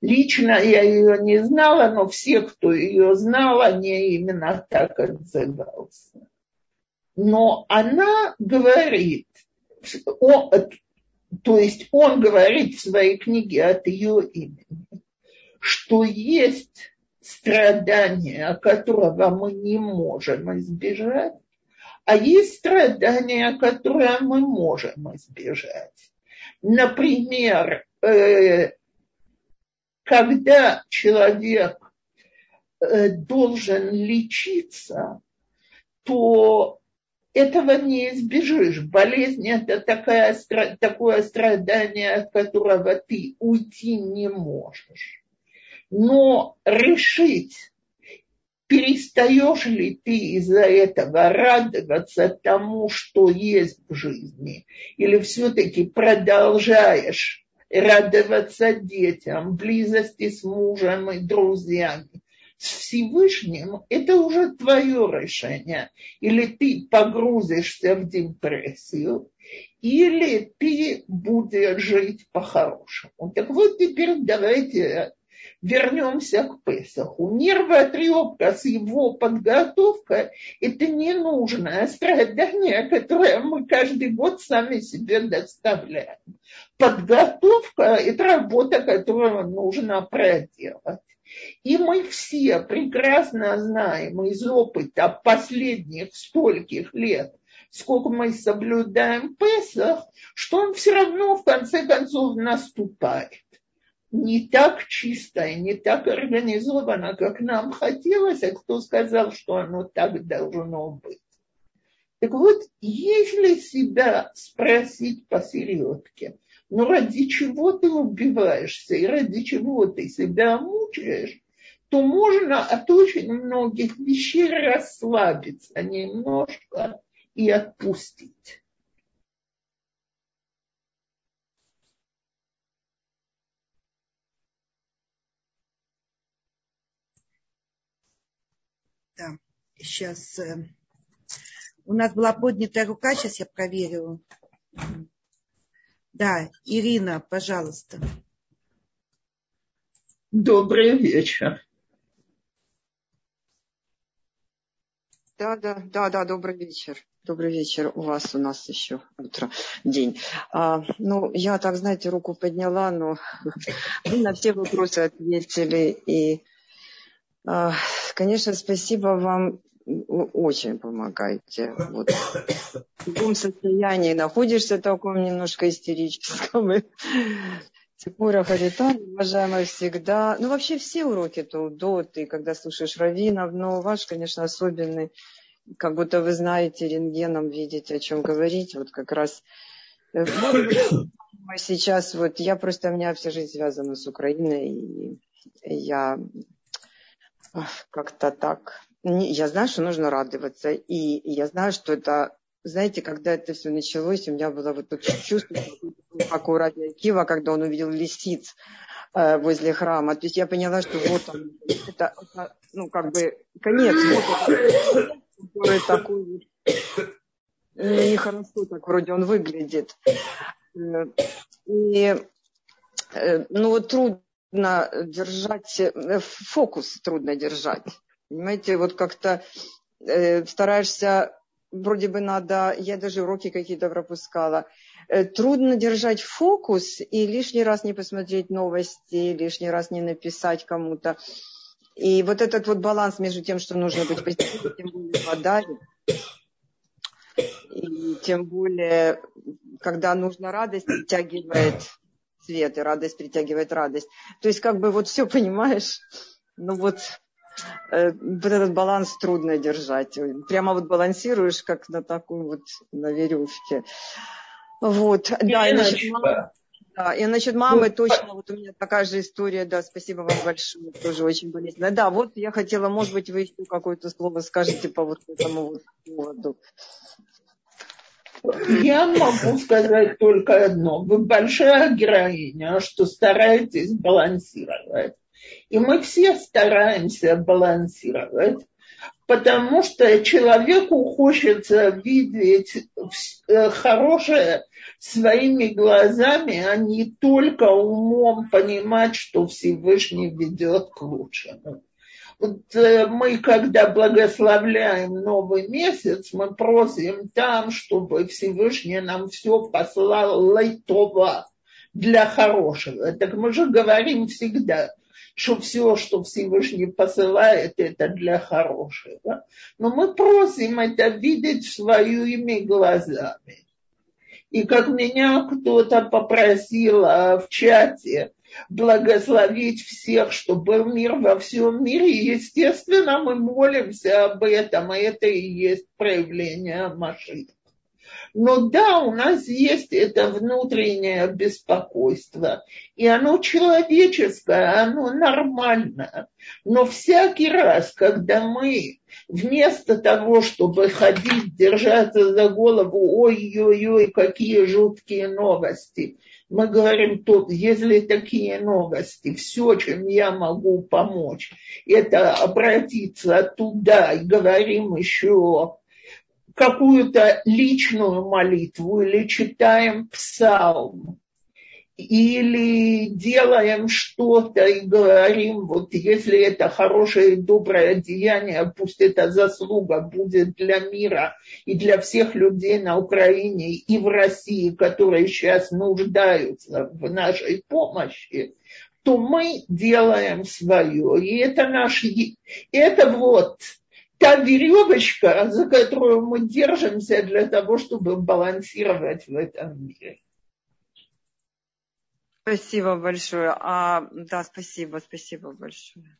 Лично я ее не знала, но все, кто ее знал, они именно так отзывался. Но она говорит, он, то есть он говорит в своей книге от ее имени, что есть страдания, которого мы не можем избежать, а есть страдания, которые мы можем избежать. Например, э, когда человек э, должен лечиться, то этого не избежишь. Болезнь – это такое страдание, от которого ты уйти не можешь но решить, перестаешь ли ты из-за этого радоваться тому, что есть в жизни, или все-таки продолжаешь радоваться детям, близости с мужем и друзьями, с Всевышним, это уже твое решение. Или ты погрузишься в депрессию, или ты будешь жить по-хорошему. Так вот теперь давайте вернемся к Песаху. Нервотрепка с его подготовкой – это ненужное страдание, которое мы каждый год сами себе доставляем. Подготовка – это работа, которую нужно проделать. И мы все прекрасно знаем из опыта последних стольких лет, сколько мы соблюдаем Песах, что он все равно в конце концов наступает не так чисто и не так организовано, как нам хотелось, а кто сказал, что оно так должно быть. Так вот, если себя спросить посередке, ну ради чего ты убиваешься и ради чего ты себя мучаешь, то можно от очень многих вещей расслабиться немножко и отпустить. Да, сейчас э, у нас была поднятая рука, сейчас я проверю. Да, Ирина, пожалуйста. Добрый вечер. Да, да, да, да, добрый вечер. Добрый вечер. У вас, у нас еще утро, день. А, ну, я так, знаете, руку подняла, но вы на все вопросы ответили. И а, конечно, спасибо вам. Очень помогаете. Вот. В любом состоянии находишься таком немножко истерическом. Тимура Харитан, уважаемая всегда. Ну, вообще все уроки Таудот, и когда слушаешь раввинов, но ваш, конечно, особенный, как будто вы знаете рентгеном, видите, о чем говорить. Вот как раз э, сейчас, вот я просто, у меня вся жизнь связана с Украиной, и я как-то так. Я знаю, что нужно радоваться. И я знаю, что это, знаете, когда это все началось, у меня было вот это чувство как у Раби Кива, когда он увидел лисиц э, возле храма. То есть я поняла, что вот он, это, ну, как бы конец, вот который такой нехорошо так вроде он выглядит. Э, и ну вот трудно держать, фокус трудно держать. Понимаете, вот как-то э, стараешься, вроде бы надо, я даже уроки какие-то пропускала, э, трудно держать фокус и лишний раз не посмотреть новости, лишний раз не написать кому-то. И вот этот вот баланс между тем, что нужно быть позитивным, тем более вода, и тем более, когда нужна радость, притягивает свет, и радость притягивает радость. То есть, как бы вот все понимаешь, ну вот вот этот баланс трудно держать. Прямо вот балансируешь, как на такой вот, на веревке. Вот, и да, и насчет мамы, да, и насчет мамы точно, вот у меня такая же история, да, спасибо вам большое, тоже очень болезненно. Да, вот я хотела, может быть, вы еще какое-то слово скажете по вот этому вот поводу. Я могу сказать только одно. Вы большая героиня, что стараетесь балансировать. И мы все стараемся балансировать, потому что человеку хочется видеть э, хорошее своими глазами, а не только умом понимать, что Всевышний ведет к лучшему. Вот э, мы, когда благословляем новый месяц, мы просим там, чтобы Всевышний нам все послал лайтова для хорошего. Так мы же говорим всегда – что все, что Всевышний посылает, это для хорошего. Но мы просим это видеть своими глазами. И как меня кто-то попросил а, в чате благословить всех, чтобы был мир во всем мире, естественно, мы молимся об этом, и это и есть проявление Машиха. Но да, у нас есть это внутреннее беспокойство, и оно человеческое, оно нормально. Но всякий раз, когда мы вместо того, чтобы ходить, держаться за голову, ой-ой-ой, какие жуткие новости, мы говорим, тут, если такие новости, все, чем я могу помочь, это обратиться туда и говорим еще какую-то личную молитву или читаем псалм, или делаем что-то и говорим, вот если это хорошее и доброе деяние, пусть эта заслуга будет для мира и для всех людей на Украине и в России, которые сейчас нуждаются в нашей помощи, то мы делаем свое. И это наш, это вот та веревочка, за которую мы держимся для того, чтобы балансировать в этом мире. Спасибо большое. А, да, спасибо, спасибо большое.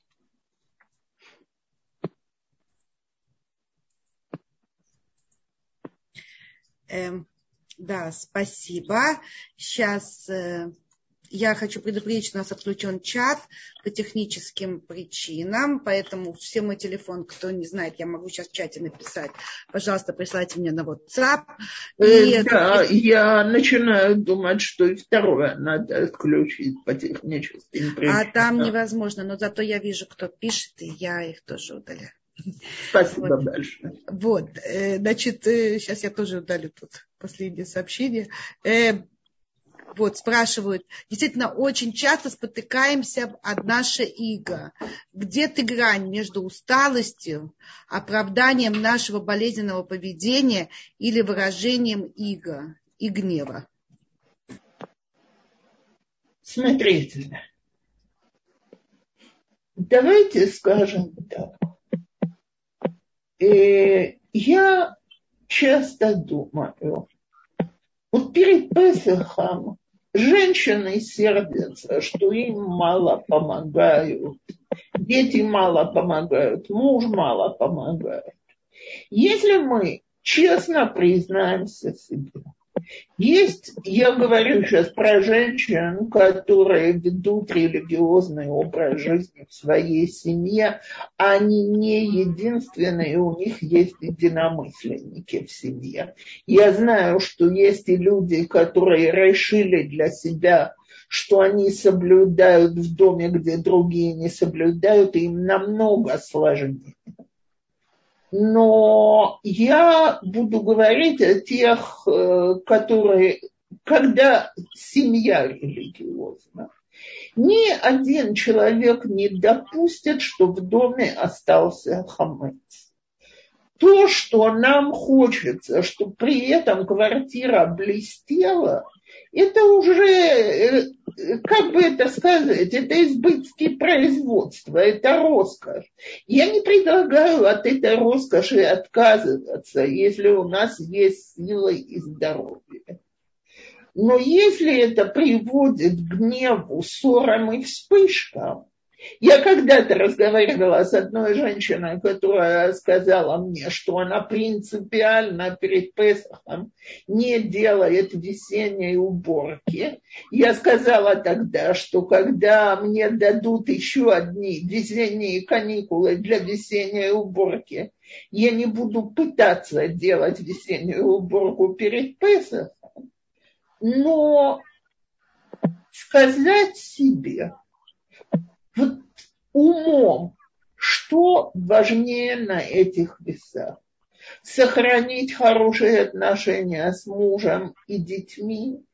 Эм, да, спасибо. Сейчас э, я хочу предупредить, что у нас отключен чат по техническим причинам, поэтому все мой телефон, кто не знает, я могу сейчас в чате написать. Пожалуйста, присылайте мне на WhatsApp. И э, да, это... я начинаю думать, что и второе надо отключить по техническим причинам. А там невозможно, но зато я вижу, кто пишет, и я их тоже удаляю. Спасибо вот. большое. Вот, э, значит, сейчас э, я тоже удалю тут последнее сообщение. Вот, спрашивают. Действительно, очень часто спотыкаемся от нашей иго. Где ты грань между усталостью, оправданием нашего болезненного поведения или выражением иго и гнева? Смотрите, давайте скажем так. Э, я часто думаю, вот перед Песохом Женщины сердятся, что им мало помогают, дети мало помогают, муж мало помогает. Если мы честно признаемся себе, Есть, я говорю сейчас про женщин, которые ведут религиозный образ жизни в своей семье. Они не единственные, у них есть единомысленники в семье. Я знаю, что есть и люди, которые решили для себя, что они соблюдают в доме, где другие не соблюдают, и им намного сложнее но я буду говорить о тех, э, которые, когда семья религиозна, ни один человек не допустит, что в доме остался хамец. То, что нам хочется, чтобы при этом квартира блестела, это уже, э, как бы это сказать, это избытки производства, это роскошь. Я не предлагаю от этой роскоши отказываться, если у нас есть сила и здоровье. Но если это приводит к гневу, ссорам и вспышкам, я когда-то разговаривала с одной женщиной, которая сказала мне, что она принципиально перед Песохом не делает весенней уборки. Я сказала тогда, что когда мне дадут еще одни весенние каникулы для весенней уборки, я не буду пытаться делать весеннюю уборку перед Песохом, но сказать себе, вот умом, что важнее на этих весах. Сохранить хорошие отношения с мужем и детьми,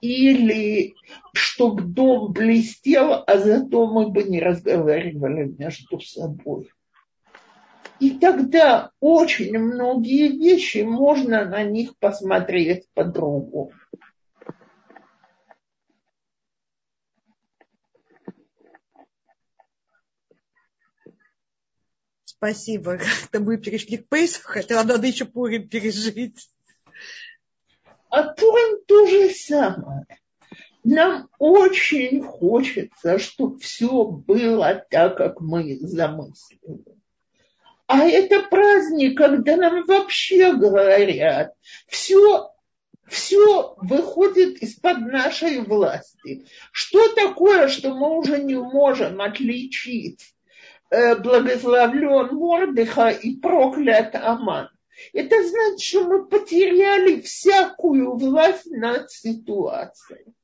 или чтобы дом блестел, а зато мы бы не разговаривали между собой. И тогда очень многие вещи можно на них посмотреть по-другому. Спасибо. Как-то мы перешли к Пейсу, хотя надо еще Пурим пережить. А Пурим то же самое. Нам очень хочется, чтобы все было так, как мы замыслили. А это праздник, когда нам вообще говорят, все, все выходит из-под нашей власти. Что такое, что мы уже не можем отличить благословлен Мордыха и проклят Аман. Это значит, что мы потеряли всякую власть над ситуацией.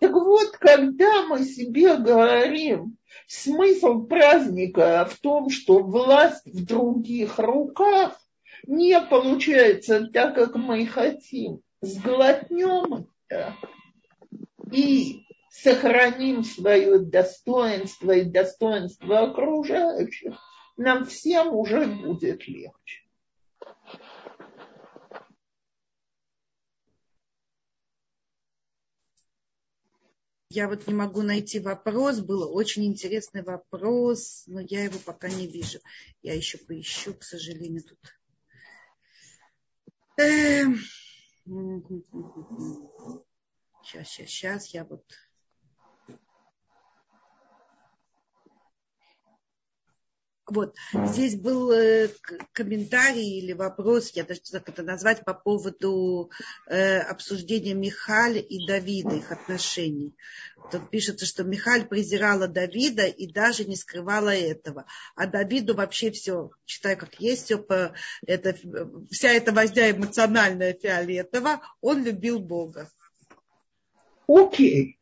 Так вот, когда мы себе говорим, смысл праздника в том, что власть в других руках не получается так, как мы хотим, сглотнем это и сохраним свое достоинство и достоинство окружающих, нам всем уже будет легче. Я вот не могу найти вопрос. Был очень интересный вопрос, но я его пока не вижу. Я еще поищу, к сожалению, тут. Сейчас, сейчас, сейчас. Я вот Вот, здесь был э, комментарий или вопрос, я даже не знаю, как это назвать, по поводу э, обсуждения Михаля и Давида, их отношений. Тут пишется, что Михаль презирала Давида и даже не скрывала этого. А Давиду вообще все, читаю как есть, все по, это, вся эта возня эмоциональная фиолетово, он любил Бога. Окей.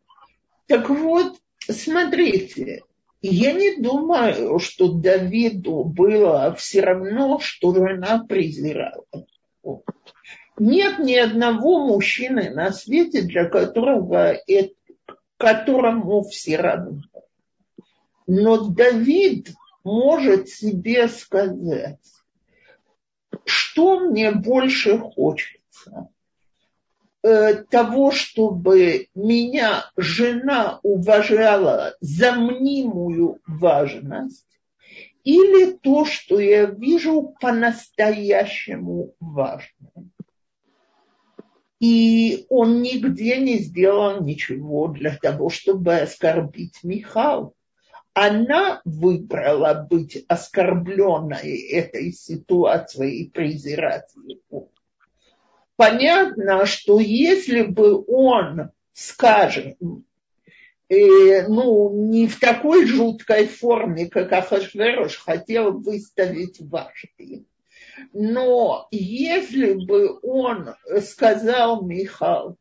Так вот, смотрите, я не думаю, что Давиду было все равно, что жена презирала. Нет ни одного мужчины на свете, для которого это, которому все равно. Но Давид может себе сказать, что мне больше хочется того, чтобы меня жена уважала за мнимую важность, или то, что я вижу по-настоящему важным. И он нигде не сделал ничего для того, чтобы оскорбить Михал. Она выбрала быть оскорбленной этой ситуацией и презирать его. Понятно, что если бы он, скажем, э, ну, не в такой жуткой форме, как Ахашверош хотел выставить Вашти, но если бы он сказал Михал,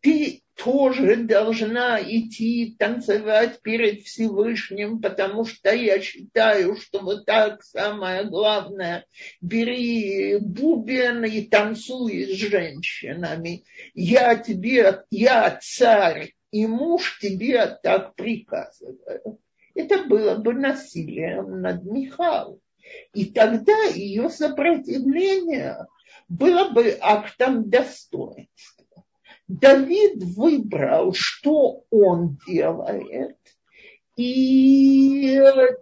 ты тоже должна идти танцевать перед Всевышним, потому что я считаю, что вот так самое главное, бери бубен и танцуй с женщинами. Я тебе, я царь и муж тебе так приказываю. Это было бы насилием над Михаилом. И тогда ее сопротивление было бы актом достоинства. Давид выбрал, что он делает, и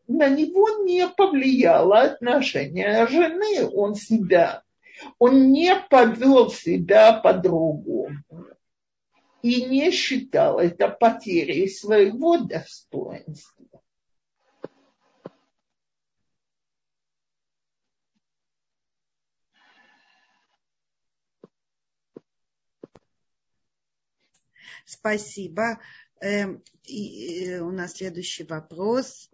на него не повлияло отношение жены. Он себя, он не повел себя по-другому и не считал это потерей своего достоинства. Спасибо. Эм, и э, у нас следующий вопрос.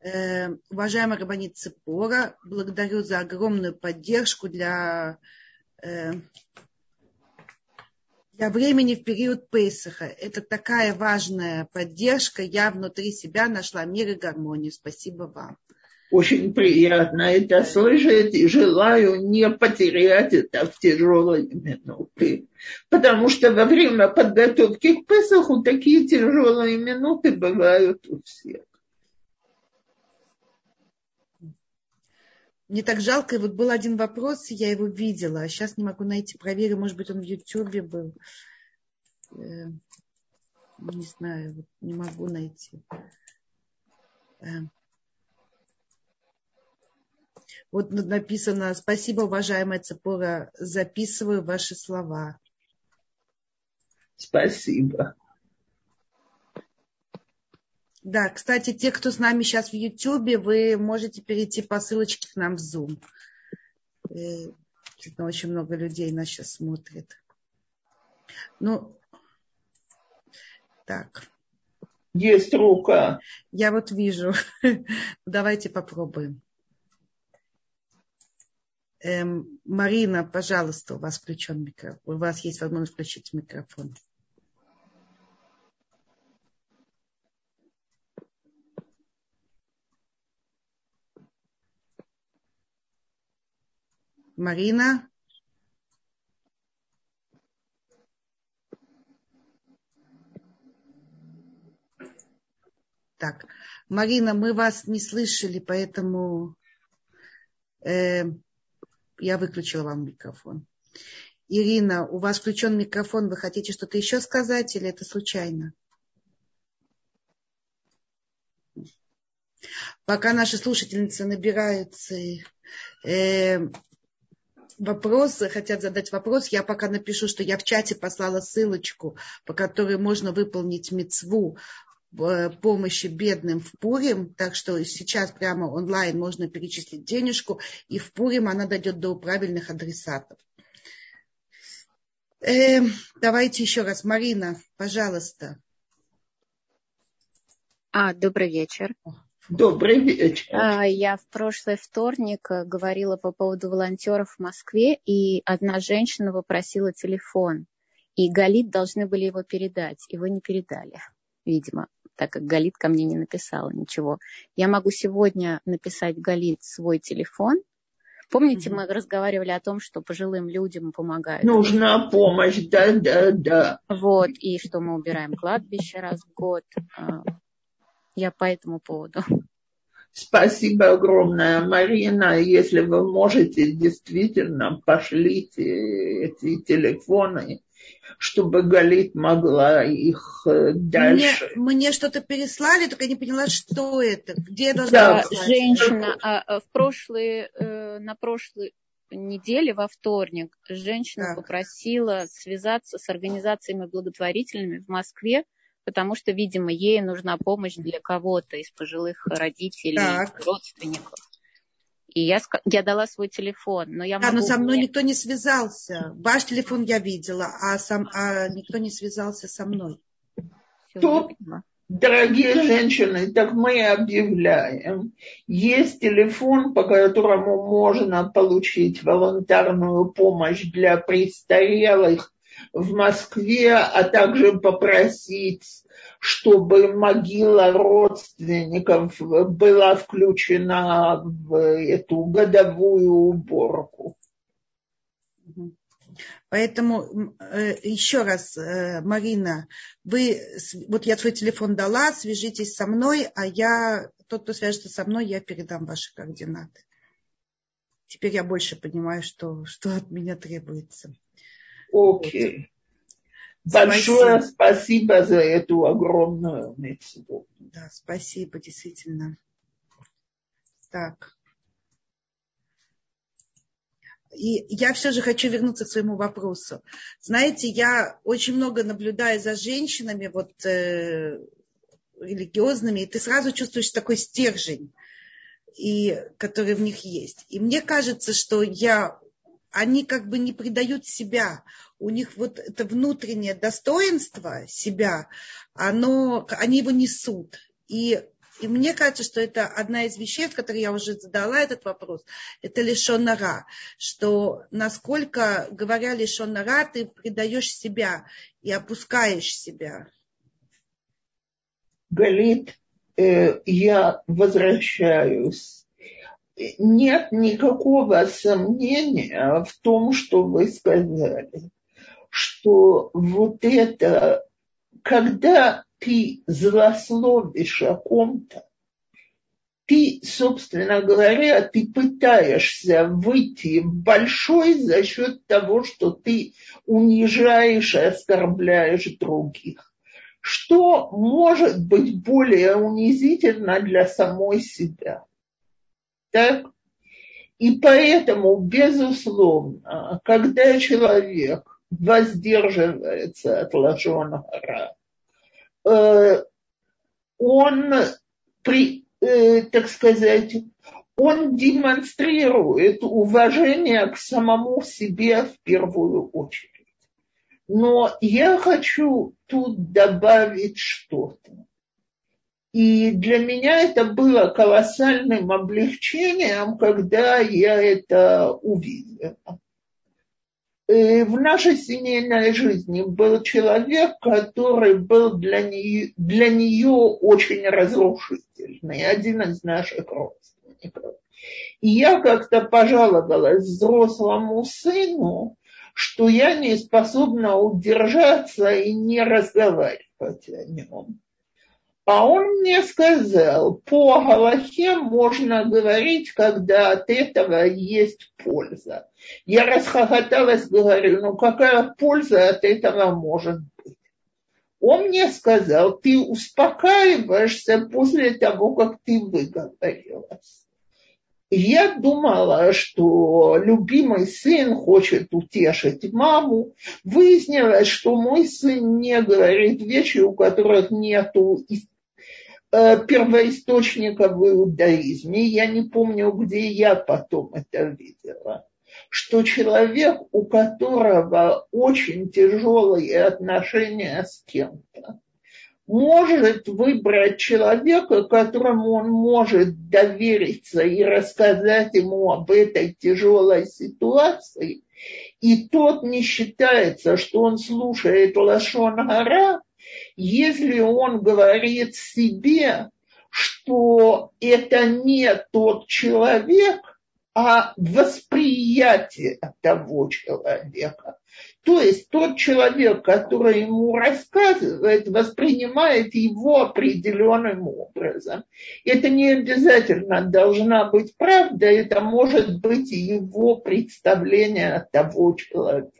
Эм, уважаемая Рабанит Цепора, благодарю за огромную поддержку для, э, для времени в период Пейсаха. Это такая важная поддержка. Я внутри себя нашла мир и гармонию. Спасибо вам. Очень приятно это слышать и желаю не потерять это в тяжелые минуты. Потому что во время подготовки к Песаху такие тяжелые минуты бывают у всех. Мне так жалко, вот был один вопрос, я его видела, а сейчас не могу найти, проверю, может быть, он в Ютьюбе был. Э, не знаю, не могу найти. Вот написано, спасибо, уважаемая Цепора, записываю ваши слова. Спасибо. Да, кстати, те, кто с нами сейчас в Ютьюбе, вы можете перейти по ссылочке к нам в Zoom. Э, очень много людей нас сейчас смотрит. Ну, так. Есть рука. Я вот вижу. Давайте попробуем. Эм, Марина, пожалуйста, у вас включен микрофон. У вас есть возможность включить микрофон. Марина? Так, Марина, мы вас не слышали, поэтому э, я выключила вам микрофон. Ирина, у вас включен микрофон. Вы хотите что-то еще сказать или это случайно? Пока наши слушательницы набираются э, вопросы, хотят задать вопрос, я пока напишу, что я в чате послала ссылочку, по которой можно выполнить мецву помощи бедным в Пурим, так что сейчас прямо онлайн можно перечислить денежку, и в Пурим она дойдет до правильных адресатов. Э, давайте еще раз. Марина, пожалуйста. А, добрый вечер. Добрый вечер. А, я в прошлый вторник э, говорила по поводу волонтеров в Москве, и одна женщина попросила телефон, и Галит должны были его передать, и вы не передали, видимо так как Галит ко мне не написала ничего. Я могу сегодня написать Галит свой телефон. Помните, mm-hmm. мы разговаривали о том, что пожилым людям помогают? Нужна помощь, да, да, да. Вот, и что мы убираем кладбище раз в год. А, я по этому поводу. Спасибо огромное, Марина. Если вы можете, действительно, пошлите эти телефоны чтобы Галит могла их э, дальше. Мне, мне что-то переслали, только не поняла, что это. Где должна да, Женщина а, а, в прошлые, э, на прошлой неделе, во вторник, женщина так. попросила связаться с организациями благотворительными в Москве, потому что, видимо, ей нужна помощь для кого-то из пожилых родителей, так. родственников. И я, я дала свой телефон, но я Да, могу... но со мной никто не связался. Ваш телефон я видела, а, сам, а никто не связался со мной. Тут, дорогие женщины, так мы объявляем. Есть телефон, по которому можно получить волонтарную помощь для престарелых в Москве, а также попросить чтобы могила родственников была включена в эту годовую уборку. Поэтому э, еще раз, э, Марина, вы, вот я свой телефон дала, свяжитесь со мной, а я, тот, кто свяжется со мной, я передам ваши координаты. Теперь я больше понимаю, что, что от меня требуется. Окей. Okay. Большое спасибо. спасибо за эту огромную мецву. Да, спасибо, действительно. Так. И я все же хочу вернуться к своему вопросу. Знаете, я очень много наблюдаю за женщинами, вот э, религиозными, и ты сразу чувствуешь такой стержень, и, который в них есть. И мне кажется, что я они как бы не предают себя. У них вот это внутреннее достоинство себя, оно, они его несут. И, и мне кажется, что это одна из вещей, в которой я уже задала этот вопрос, это лишонара, что насколько, говоря лишонара, ты предаешь себя и опускаешь себя. Галит, э, я возвращаюсь нет никакого сомнения в том, что вы сказали, что вот это, когда ты злословишь о ком-то, ты, собственно говоря, ты пытаешься выйти большой за счет того, что ты унижаешь и оскорбляешь других. Что может быть более унизительно для самой себя? Так? И поэтому, безусловно, когда человек воздерживается от лажонара, э, он, при, э, так сказать, он демонстрирует уважение к самому себе в первую очередь. Но я хочу тут добавить что-то. И для меня это было колоссальным облегчением, когда я это увидела. И э, в нашей семейной жизни был человек, который был для нее, для нее очень разрушительный, один из наших родственников. И я как-то пожаловалась взрослому сыну, что я не способна удержаться и не разговаривать о нем. А он мне сказал, по Галахе можно говорить, когда от этого есть польза. Я расхохоталась, говорю, ну какая польза от этого может быть? Он мне сказал, ты успокаиваешься после того, как ты выговорилась. Я думала, что любимый сын хочет утешить маму. Выяснилось, что мой сын не говорит вещи, у которых нет первоисточника в иудаизме, я не помню, где я потом это видела, что человек, у которого очень тяжелые отношения с кем-то, может выбрать человека, которому он может довериться и рассказать ему об этой тяжелой ситуации, и тот не считается, что он слушает Лашон Гара, если он говорит себе, что это не тот человек, а восприятие того человека. То есть тот человек, который ему рассказывает, воспринимает его определенным образом. Это не обязательно должна быть правда, это может быть его представление того человека.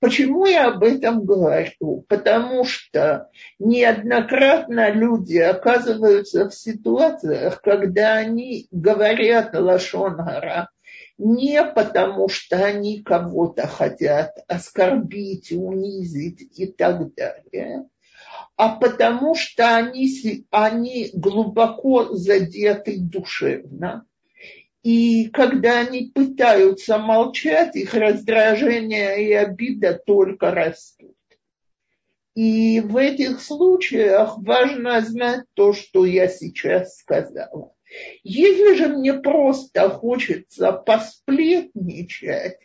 Почему я об этом говорю? Потому что неоднократно люди оказываются в ситуациях, когда они говорят лошонгара не потому, что они кого-то хотят оскорбить, унизить и так далее, а потому что они, они глубоко задеты душевно И когда они пытаются молчать, их раздражение и обида только растут. И в этих случаях важно знать то, что я сейчас сказала. Если же мне просто хочется посплетничать,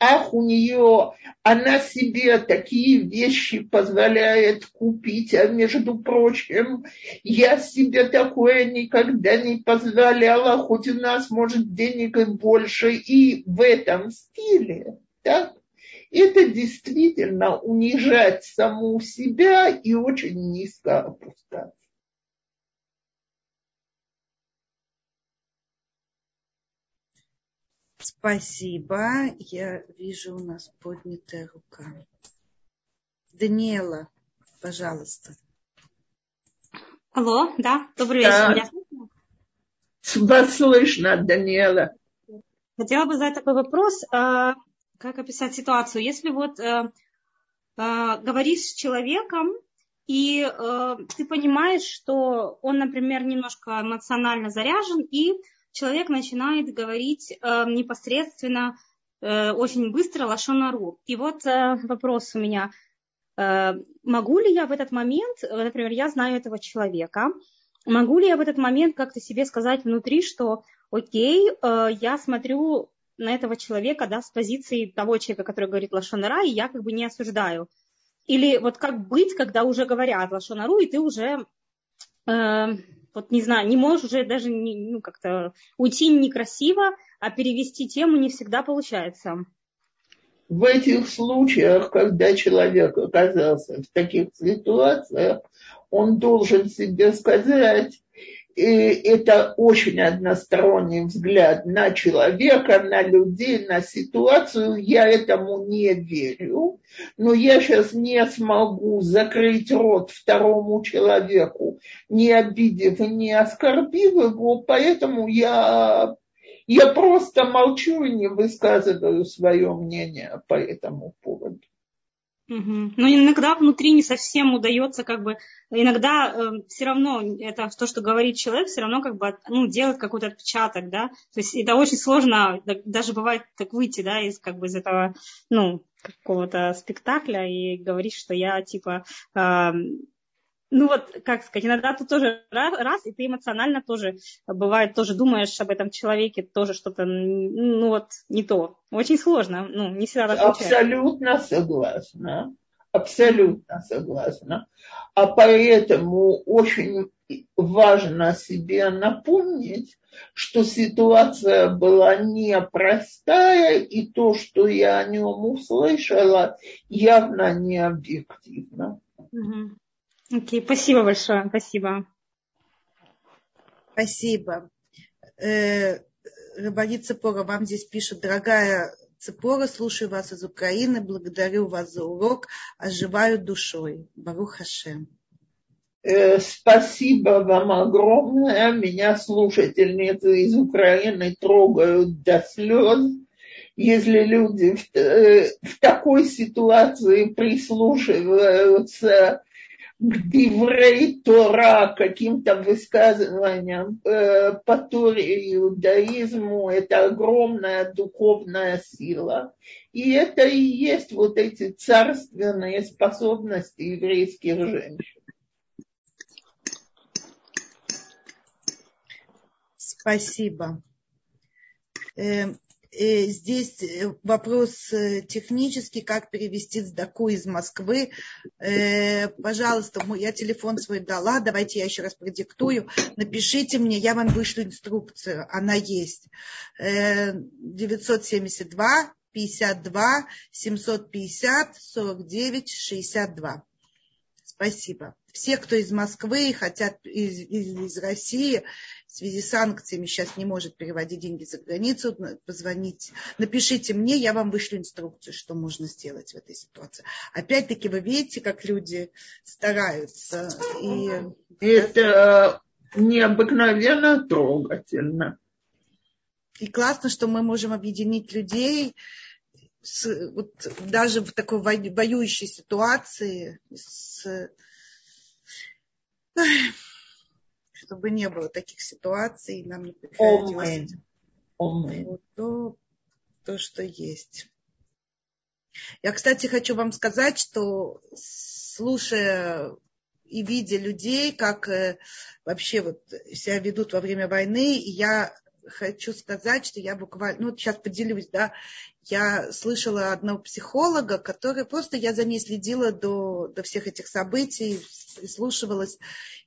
ах, у нее, она себе такие вещи позволяет купить, а между прочим, я себе такое никогда не позволяла, хоть у нас, может, денег и больше, и в этом стиле, так? это действительно унижать саму себя и очень низко опускаться. Спасибо. Я вижу у нас поднятая рука. Даниэла, пожалуйста. Алло, да, добрый вечер. Меня слышно? Вас слышно, Даниэла. Хотела бы задать такой вопрос. А, как описать ситуацию? Если вот э, э, говоришь с человеком, и э, ты понимаешь, что он, например, немножко эмоционально заряжен, и человек начинает говорить э, непосредственно э, очень быстро лошонару. И вот э, вопрос у меня. Э, могу ли я в этот момент, э, например, я знаю этого человека, могу ли я в этот момент как-то себе сказать внутри, что окей, э, я смотрю на этого человека, да, с позиции того человека, который говорит лошонара, и я как бы не осуждаю. Или вот как быть, когда уже говорят лошонару, и ты уже, э, вот не знаю, не можешь уже даже не, ну, как-то уйти некрасиво, а перевести тему не всегда получается. В этих случаях, когда человек оказался в таких ситуациях, он должен себе сказать, и это очень односторонний взгляд на человека, на людей, на ситуацию. Я этому не верю. Но я сейчас не смогу закрыть рот второму человеку, не обидев и не оскорбив его, поэтому я, я просто молчу и не высказываю свое мнение по этому поводу. Угу. Но иногда внутри не совсем удается, как бы, иногда э, все равно это то, что говорит человек, все равно как бы ну, делает какой-то отпечаток, да. То есть это очень сложно, даже бывает так выйти, да, из как бы из этого, ну, какого-то спектакля и говорить, что я типа э, ну вот, как сказать, иногда ты тоже раз, раз, и ты эмоционально тоже, бывает, тоже думаешь об этом человеке, тоже что-то, ну вот, не то. Очень сложно, ну, не всегда так Абсолютно согласна, абсолютно согласна. А поэтому очень важно себе напомнить, что ситуация была непростая, и то, что я о нем услышала, явно не объективно. Угу. Окей, okay, спасибо большое, спасибо. Спасибо. Э, Рабанит Цепора, вам здесь пишет, дорогая Цепора, слушаю вас из Украины, благодарю вас за урок, оживаю душой. Барух Хашем. Э, спасибо вам огромное. Меня слушательницы из Украины трогают до слез. Если люди в, э, в такой ситуации прислушиваются к Диврей Тора, каким-то высказываниям э, по Торе иудаизму, это огромная духовная сила. И это и есть вот эти царственные способности еврейских женщин. Спасибо. Э, здесь э, вопрос э, технический, как перевести сдаку из Москвы. Пожалуйста, я телефон свой дала, давайте я еще раз продиктую. Напишите мне, я вам вышлю инструкцию, она есть. 972 52 750 49 62. Спасибо. Все, кто из Москвы хотят из, из, из России, в связи с санкциями сейчас не может переводить деньги за границу, позвонить, напишите мне, я вам вышлю инструкцию, что можно сделать в этой ситуации. Опять-таки вы видите, как люди стараются. И... Это необыкновенно трогательно. И классно, что мы можем объединить людей с, вот, даже в такой воюющей ситуации с, чтобы не было таких ситуаций, нам не приходилось. Вот то, то, что есть. Я, кстати, хочу вам сказать, что слушая и видя людей, как э, вообще вот себя ведут во время войны, я хочу сказать, что я буквально, ну, сейчас поделюсь, да, я слышала одного психолога, который просто, я за ней следила до, до всех этих событий, прислушивалась,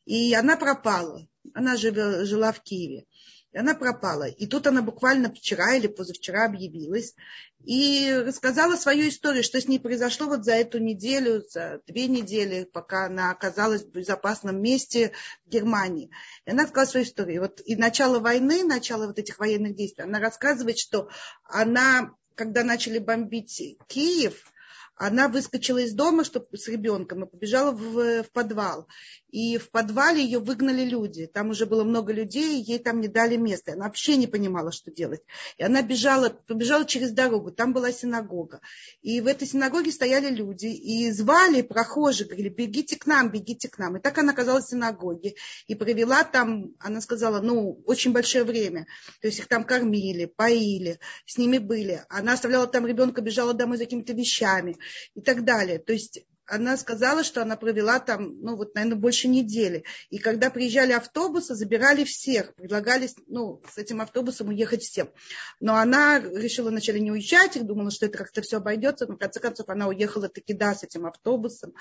и она пропала. Она жила, жила в Киеве. И она пропала. И тут она буквально вчера или позавчера объявилась и рассказала свою историю, что с ней произошло вот за эту неделю, за две недели, пока она оказалась в безопасном месте в Германии. И она сказала свою историю. Вот и начало войны, начало вот этих военных действий, она рассказывает, что она, когда начали бомбить Киев, она выскочила из дома чтобы, с ребенком и побежала в, в подвал. И в подвале ее выгнали люди. Там уже было много людей, ей там не дали места. Она вообще не понимала, что делать. И она бежала, побежала через дорогу. Там была синагога. И в этой синагоге стояли люди. И звали прохожих, говорили, бегите к нам, бегите к нам. И так она оказалась в синагоге. И провела там, она сказала, ну, очень большое время. То есть их там кормили, поили, с ними были. Она оставляла там ребенка, бежала домой за какими-то вещами и так далее. То есть она сказала, что она провела там, ну вот, наверное, больше недели. И когда приезжали автобусы, забирали всех, предлагали, ну, с этим автобусом уехать всем. Но она решила вначале не уезжать, и думала, что это как-то все обойдется, но в конце концов она уехала таки, да, с этим автобусом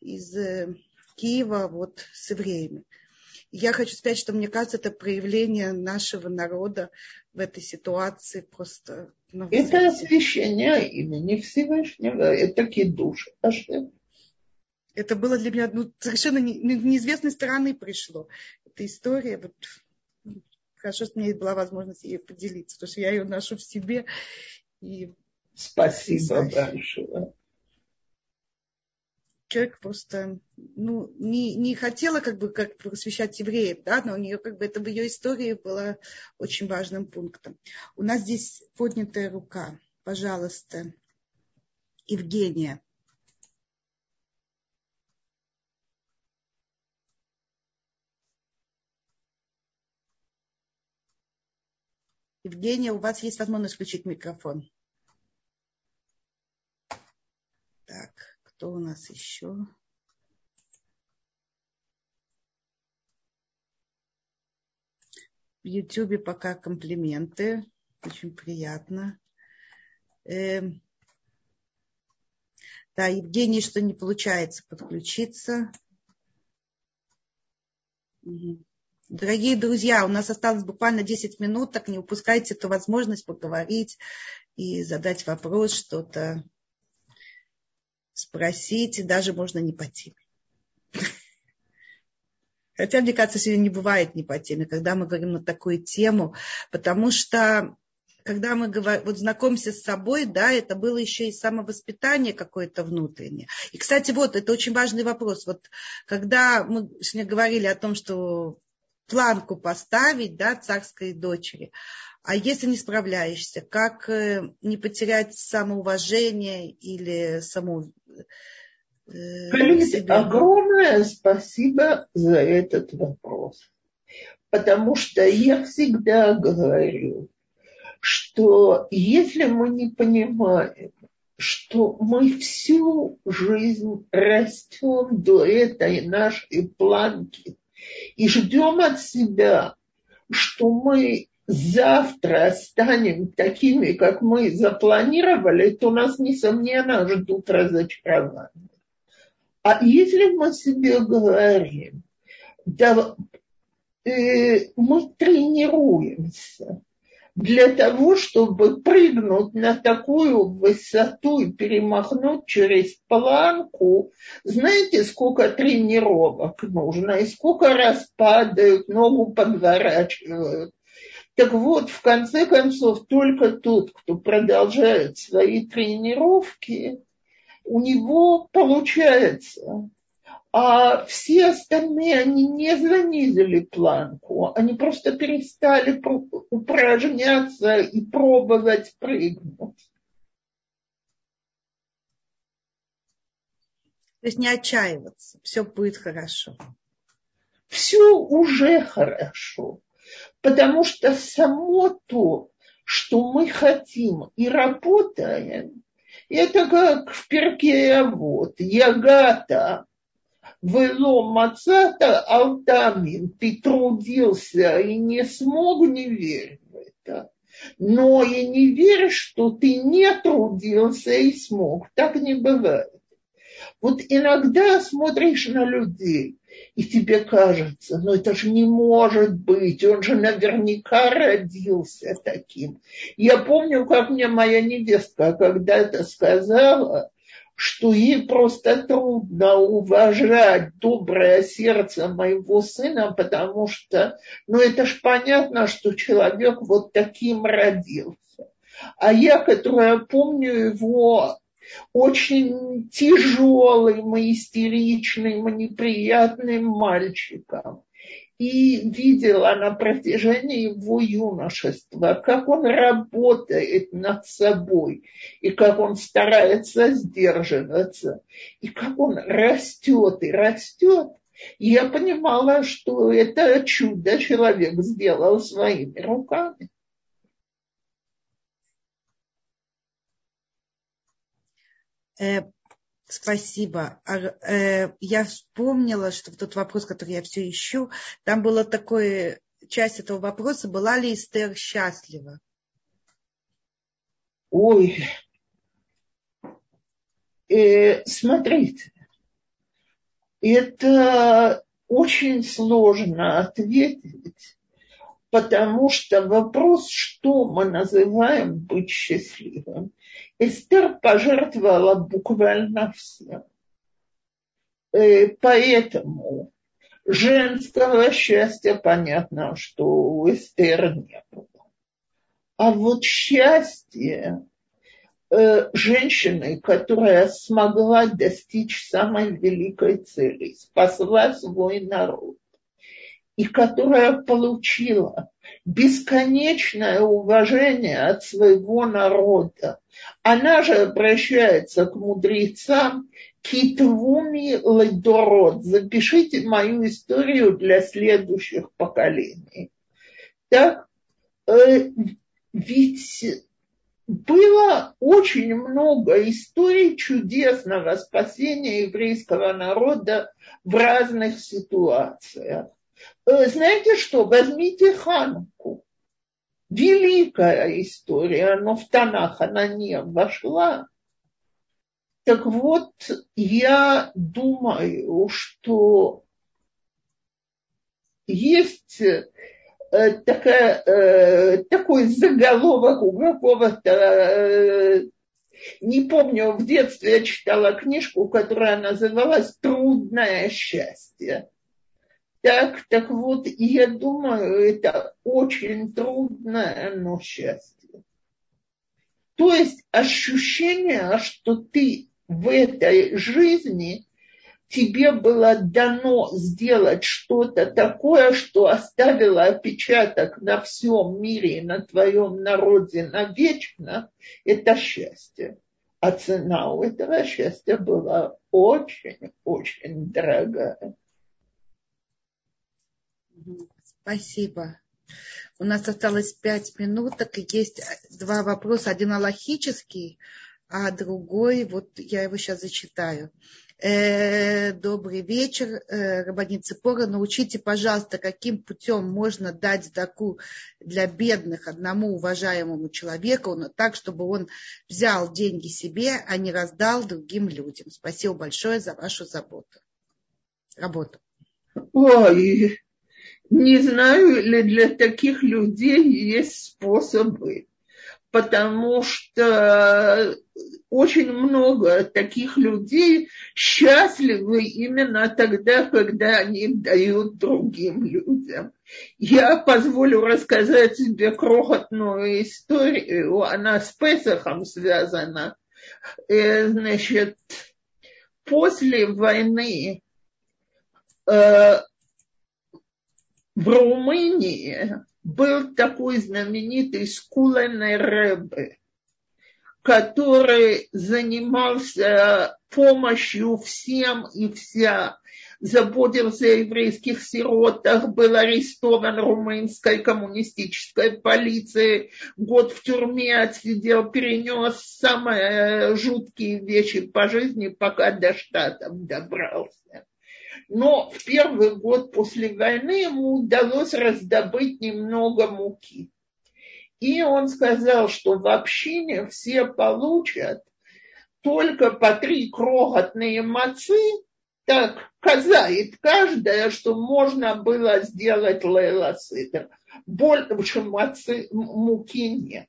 из э, Киева вот с евреями. Я хочу сказать, что мне кажется, это проявление нашего народа в этой ситуации просто... Ну, это освящение имени Всевышнего, это кидуш. А что? Это было для меня ну, совершенно не, неизвестной стороны пришло. Эта история, вот, хорошо, что у меня была возможность ее поделиться, потому что я ее ношу в себе. И... Спасибо большое. Человек просто ну, не, не хотела как бы как просвещать евреев, да, но у нее как бы это в ее истории было очень важным пунктом. У нас здесь поднятая рука. Пожалуйста, Евгения. Евгения, у вас есть возможность включить микрофон. Так, кто у нас еще? В Ютубе пока комплименты. Очень приятно. Эм... Да, Евгений, что не получается подключиться. Угу. Дорогие друзья, у нас осталось буквально 10 минут, так не упускайте эту возможность поговорить и задать вопрос, что-то спросить, и даже можно не по теме. Хотя, мне кажется, сегодня не бывает не по теме, когда мы говорим на такую тему, потому что когда мы говорим, вот знакомимся с собой, да, это было еще и самовоспитание какое-то внутреннее. И, кстати, вот, это очень важный вопрос. Вот, когда мы сегодня говорили о том, что планку поставить, да, царской дочери. А если не справляешься, как э, не потерять самоуважение или само... Э, Коллеги, огромное спасибо за этот вопрос. Потому что я всегда говорю, что если мы не понимаем, что мы всю жизнь растем до этой нашей планки и ждем от себя, что мы завтра станем такими, как мы запланировали, то нас, несомненно, ждут разочарования. А если мы себе говорим, да, э, мы тренируемся, для того, чтобы прыгнуть на такую высоту и перемахнуть через планку, знаете, сколько тренировок нужно и сколько раз падают, ногу подворачивают. Так вот, в конце концов, только тот, кто продолжает свои тренировки, у него получается а все остальные, они не занизили планку, они просто перестали упражняться и пробовать прыгнуть. То есть не отчаиваться, все будет хорошо. Все уже хорошо, потому что само то, что мы хотим и работаем, это как в перке вот, ягата, вело мацата алтамин, ты трудился и не смог, не верь в это. Но и не верь, что ты не трудился и смог. Так не бывает. Вот иногда смотришь на людей, и тебе кажется, ну это же не может быть, он же наверняка родился таким. Я помню, как мне моя невестка когда-то сказала, что ей просто трудно уважать доброе сердце моего сына, потому что, ну это ж понятно, что человек вот таким родился. А я, которая помню его очень тяжелым, истеричным, неприятным мальчиком. И видела на протяжении его юношества, как он работает над собой, и как он старается сдерживаться, и как он растет и растет. Я понимала, что это чудо человек сделал своими руками. Спасибо. А, э, я вспомнила, что тот вопрос, который я все ищу, там была такая часть этого вопроса, была ли Эстер счастлива? Ой, э, смотрите, это очень сложно ответить, потому что вопрос, что мы называем быть счастливым, Эстер пожертвовала буквально всем. Э, поэтому женского счастья понятно, что у Эстер не было. А вот счастье э, женщины, которая смогла достичь самой великой цели, спасла свой народ, и которая получила бесконечное уважение от своего народа. Она же обращается к мудрецам Китвуми Лайдород. Запишите мою историю для следующих поколений. Так, э, ведь было очень много историй чудесного спасения еврейского народа в разных ситуациях. Э, знаете что, возьмите Хануку. Великая история, но в Танах она не вошла. Так вот, я думаю, что есть э, такая, э, такой заголовок у какого-то, не помню, в детстве я читала книжку, которая называлась «Трудное счастье». Так, так вот, я думаю, это очень трудное, но счастье. То есть ощущение, что ты в этой жизни тебе было дано сделать что-то такое, что оставило отпечаток на всем мире и на твоем народе навечно, это счастье. А цена у этого счастья была очень-очень дорогая. Спасибо. У нас осталось пять минуток, и есть два вопроса. Один аллахический, а другой, вот я его сейчас зачитаю. Э, добрый вечер, э, Ципора. Научите, пожалуйста, каким путем можно дать таку для бедных одному уважаемому человеку, но так, чтобы он взял деньги себе, а не раздал другим людям. Спасибо большое за вашу заботу. Работу. Ой, не знаю ли для таких людей есть способы, потому что очень много таких людей счастливы именно тогда, когда они дают другим людям. Я позволю рассказать тебе крохотную историю, она с Песохом связана. Э, значит, после войны э, в Румынии был такой знаменитый Скуленный Рэбе, который занимался помощью всем и вся заботился о еврейских сиротах, был арестован румынской коммунистической полицией, год в тюрьме отсидел, перенес самые жуткие вещи по жизни, пока до Штатов добрался. Но в первый год после войны ему удалось раздобыть немного муки. И он сказал, что в общине все получат только по три крохотные мацы, так казает каждая, что можно было сделать лейла сыдр. Больше мацы, муки нет.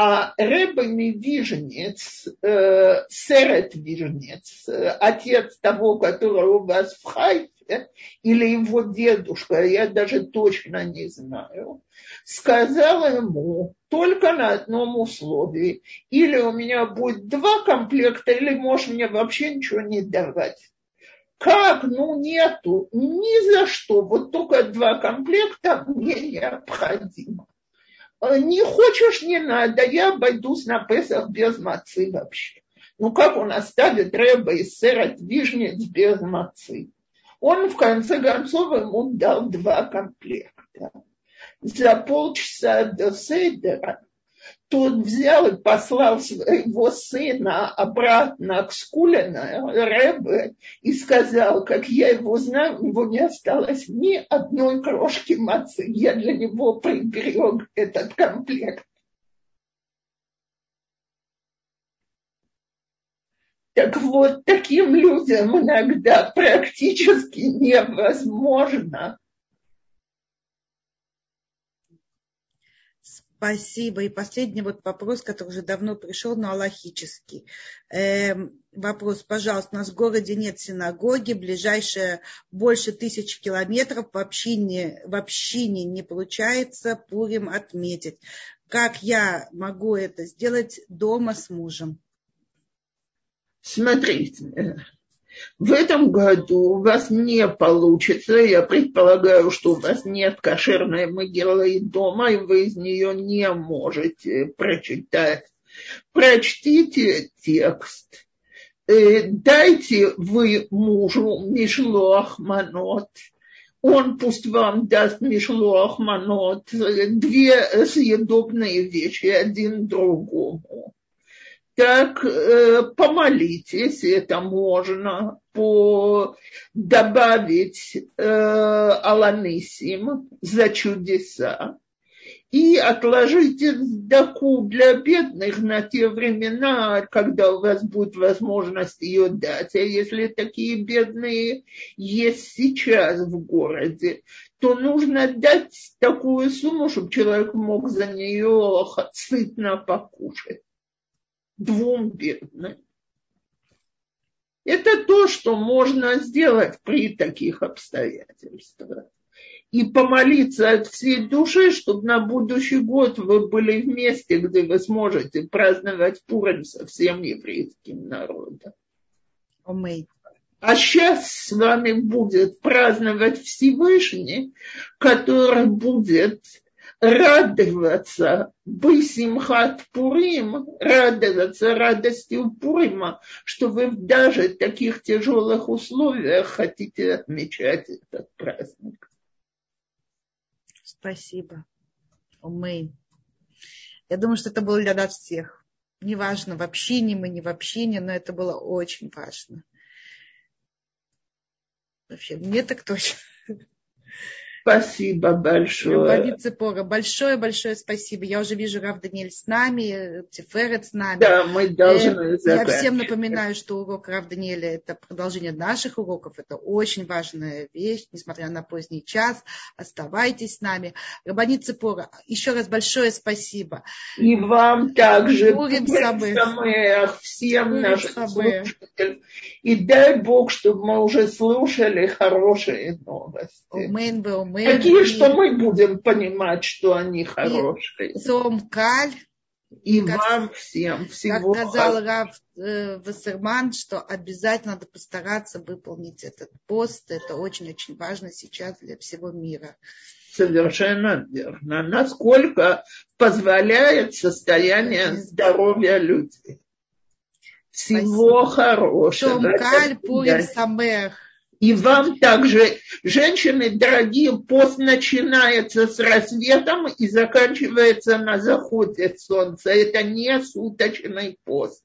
А Рэбе Вижнец, э, Серет Вижнец, э, отец того, который у вас в Хайфе, или его дедушка, я даже точно не знаю, сказал ему только на одном условии. Или у меня будет два комплекта, или можешь мне вообще ничего не давать. Как? Ну, нету. Ни за что. Вот только два комплекта мне необходимо. Э, не хочешь, не надо. Я обойдусь на Песах без мацы вообще. Ну, как он оставит Рэба и сэра Вишнец без мацы? Он, в конце концов, ему дал два комплекта за полчаса до Сейдера, тот взял и послал своего сына обратно к Скулина, Рэбе, и сказал, как я его знаю, у него не осталось ни одной крошки мацы. Я для него приберег этот комплект. Так вот, таким людям иногда практически невозможно Спасибо. И последний вот вопрос, который уже давно пришел, но аллахический. Эм, вопрос, пожалуйста, у нас в городе нет синагоги, ближайшее больше тысячи километров, в общине, в общине не получается Пурим отметить. Как я могу это сделать дома с мужем? Смотрите, в этом году у вас не получится, я предполагаю, что у вас нет кошерной могилы дома, и вы из нее не можете прочитать. Прочтите текст. Э, дайте вы мужу Мишлох Манот. Он пусть вам даст Мишлох Манот. Две съедобные вещи один другому так э, помолитесь, это можно по, добавить э, Аланисим за чудеса и отложите сдаку для бедных на те времена, когда у вас будет возможность ее дать. А если такие бедные есть сейчас в городе, то нужно дать такую сумму, чтобы человек мог за нее сытно покушать двум бедным. Это то, что можно сделать при таких обстоятельствах. И помолиться от всей души, чтобы на будущий год вы были вместе, где вы сможете праздновать Пурим со всем еврейским народом. А сейчас с вами будет праздновать Всевышний, который будет радоваться Бысимхат Пурим, радоваться радостью Пурима, что вы в даже таких тяжелых условиях хотите отмечать этот праздник. Спасибо. Умей. Я думаю, что это было для нас всех. Неважно, в общине мы, не в общине, но это было очень важно. Вообще, мне так точно. Спасибо большое. Цепора, большое-большое спасибо. Я уже вижу Рав Даниэль с нами, Тиферет с нами. Да, мы должны э, Я всем напоминаю, что урок Рав Даниэля – это продолжение наших уроков. Это очень важная вещь, несмотря на поздний час. Оставайтесь с нами. Рабанит Цепора, еще раз большое спасибо. И вам также. Пурим Самых. Всем Пурим нашим слушателям. И дай Бог, чтобы мы уже слушали хорошие новости. Омен, мы... Такие, что мы будем понимать, что они хорошие. Сом Каль. И как, вам всем всего Как сказал Рав э, Вассерман, что обязательно надо постараться выполнить этот пост. Это очень-очень важно сейчас для всего мира. Совершенно верно. Насколько позволяет состояние здоровья людей. Всего Спасибо. хорошего. Шомкаль Пурим Самех. И вам также, женщины дорогие, пост начинается с рассветом и заканчивается на заходе солнца. Это не суточный пост.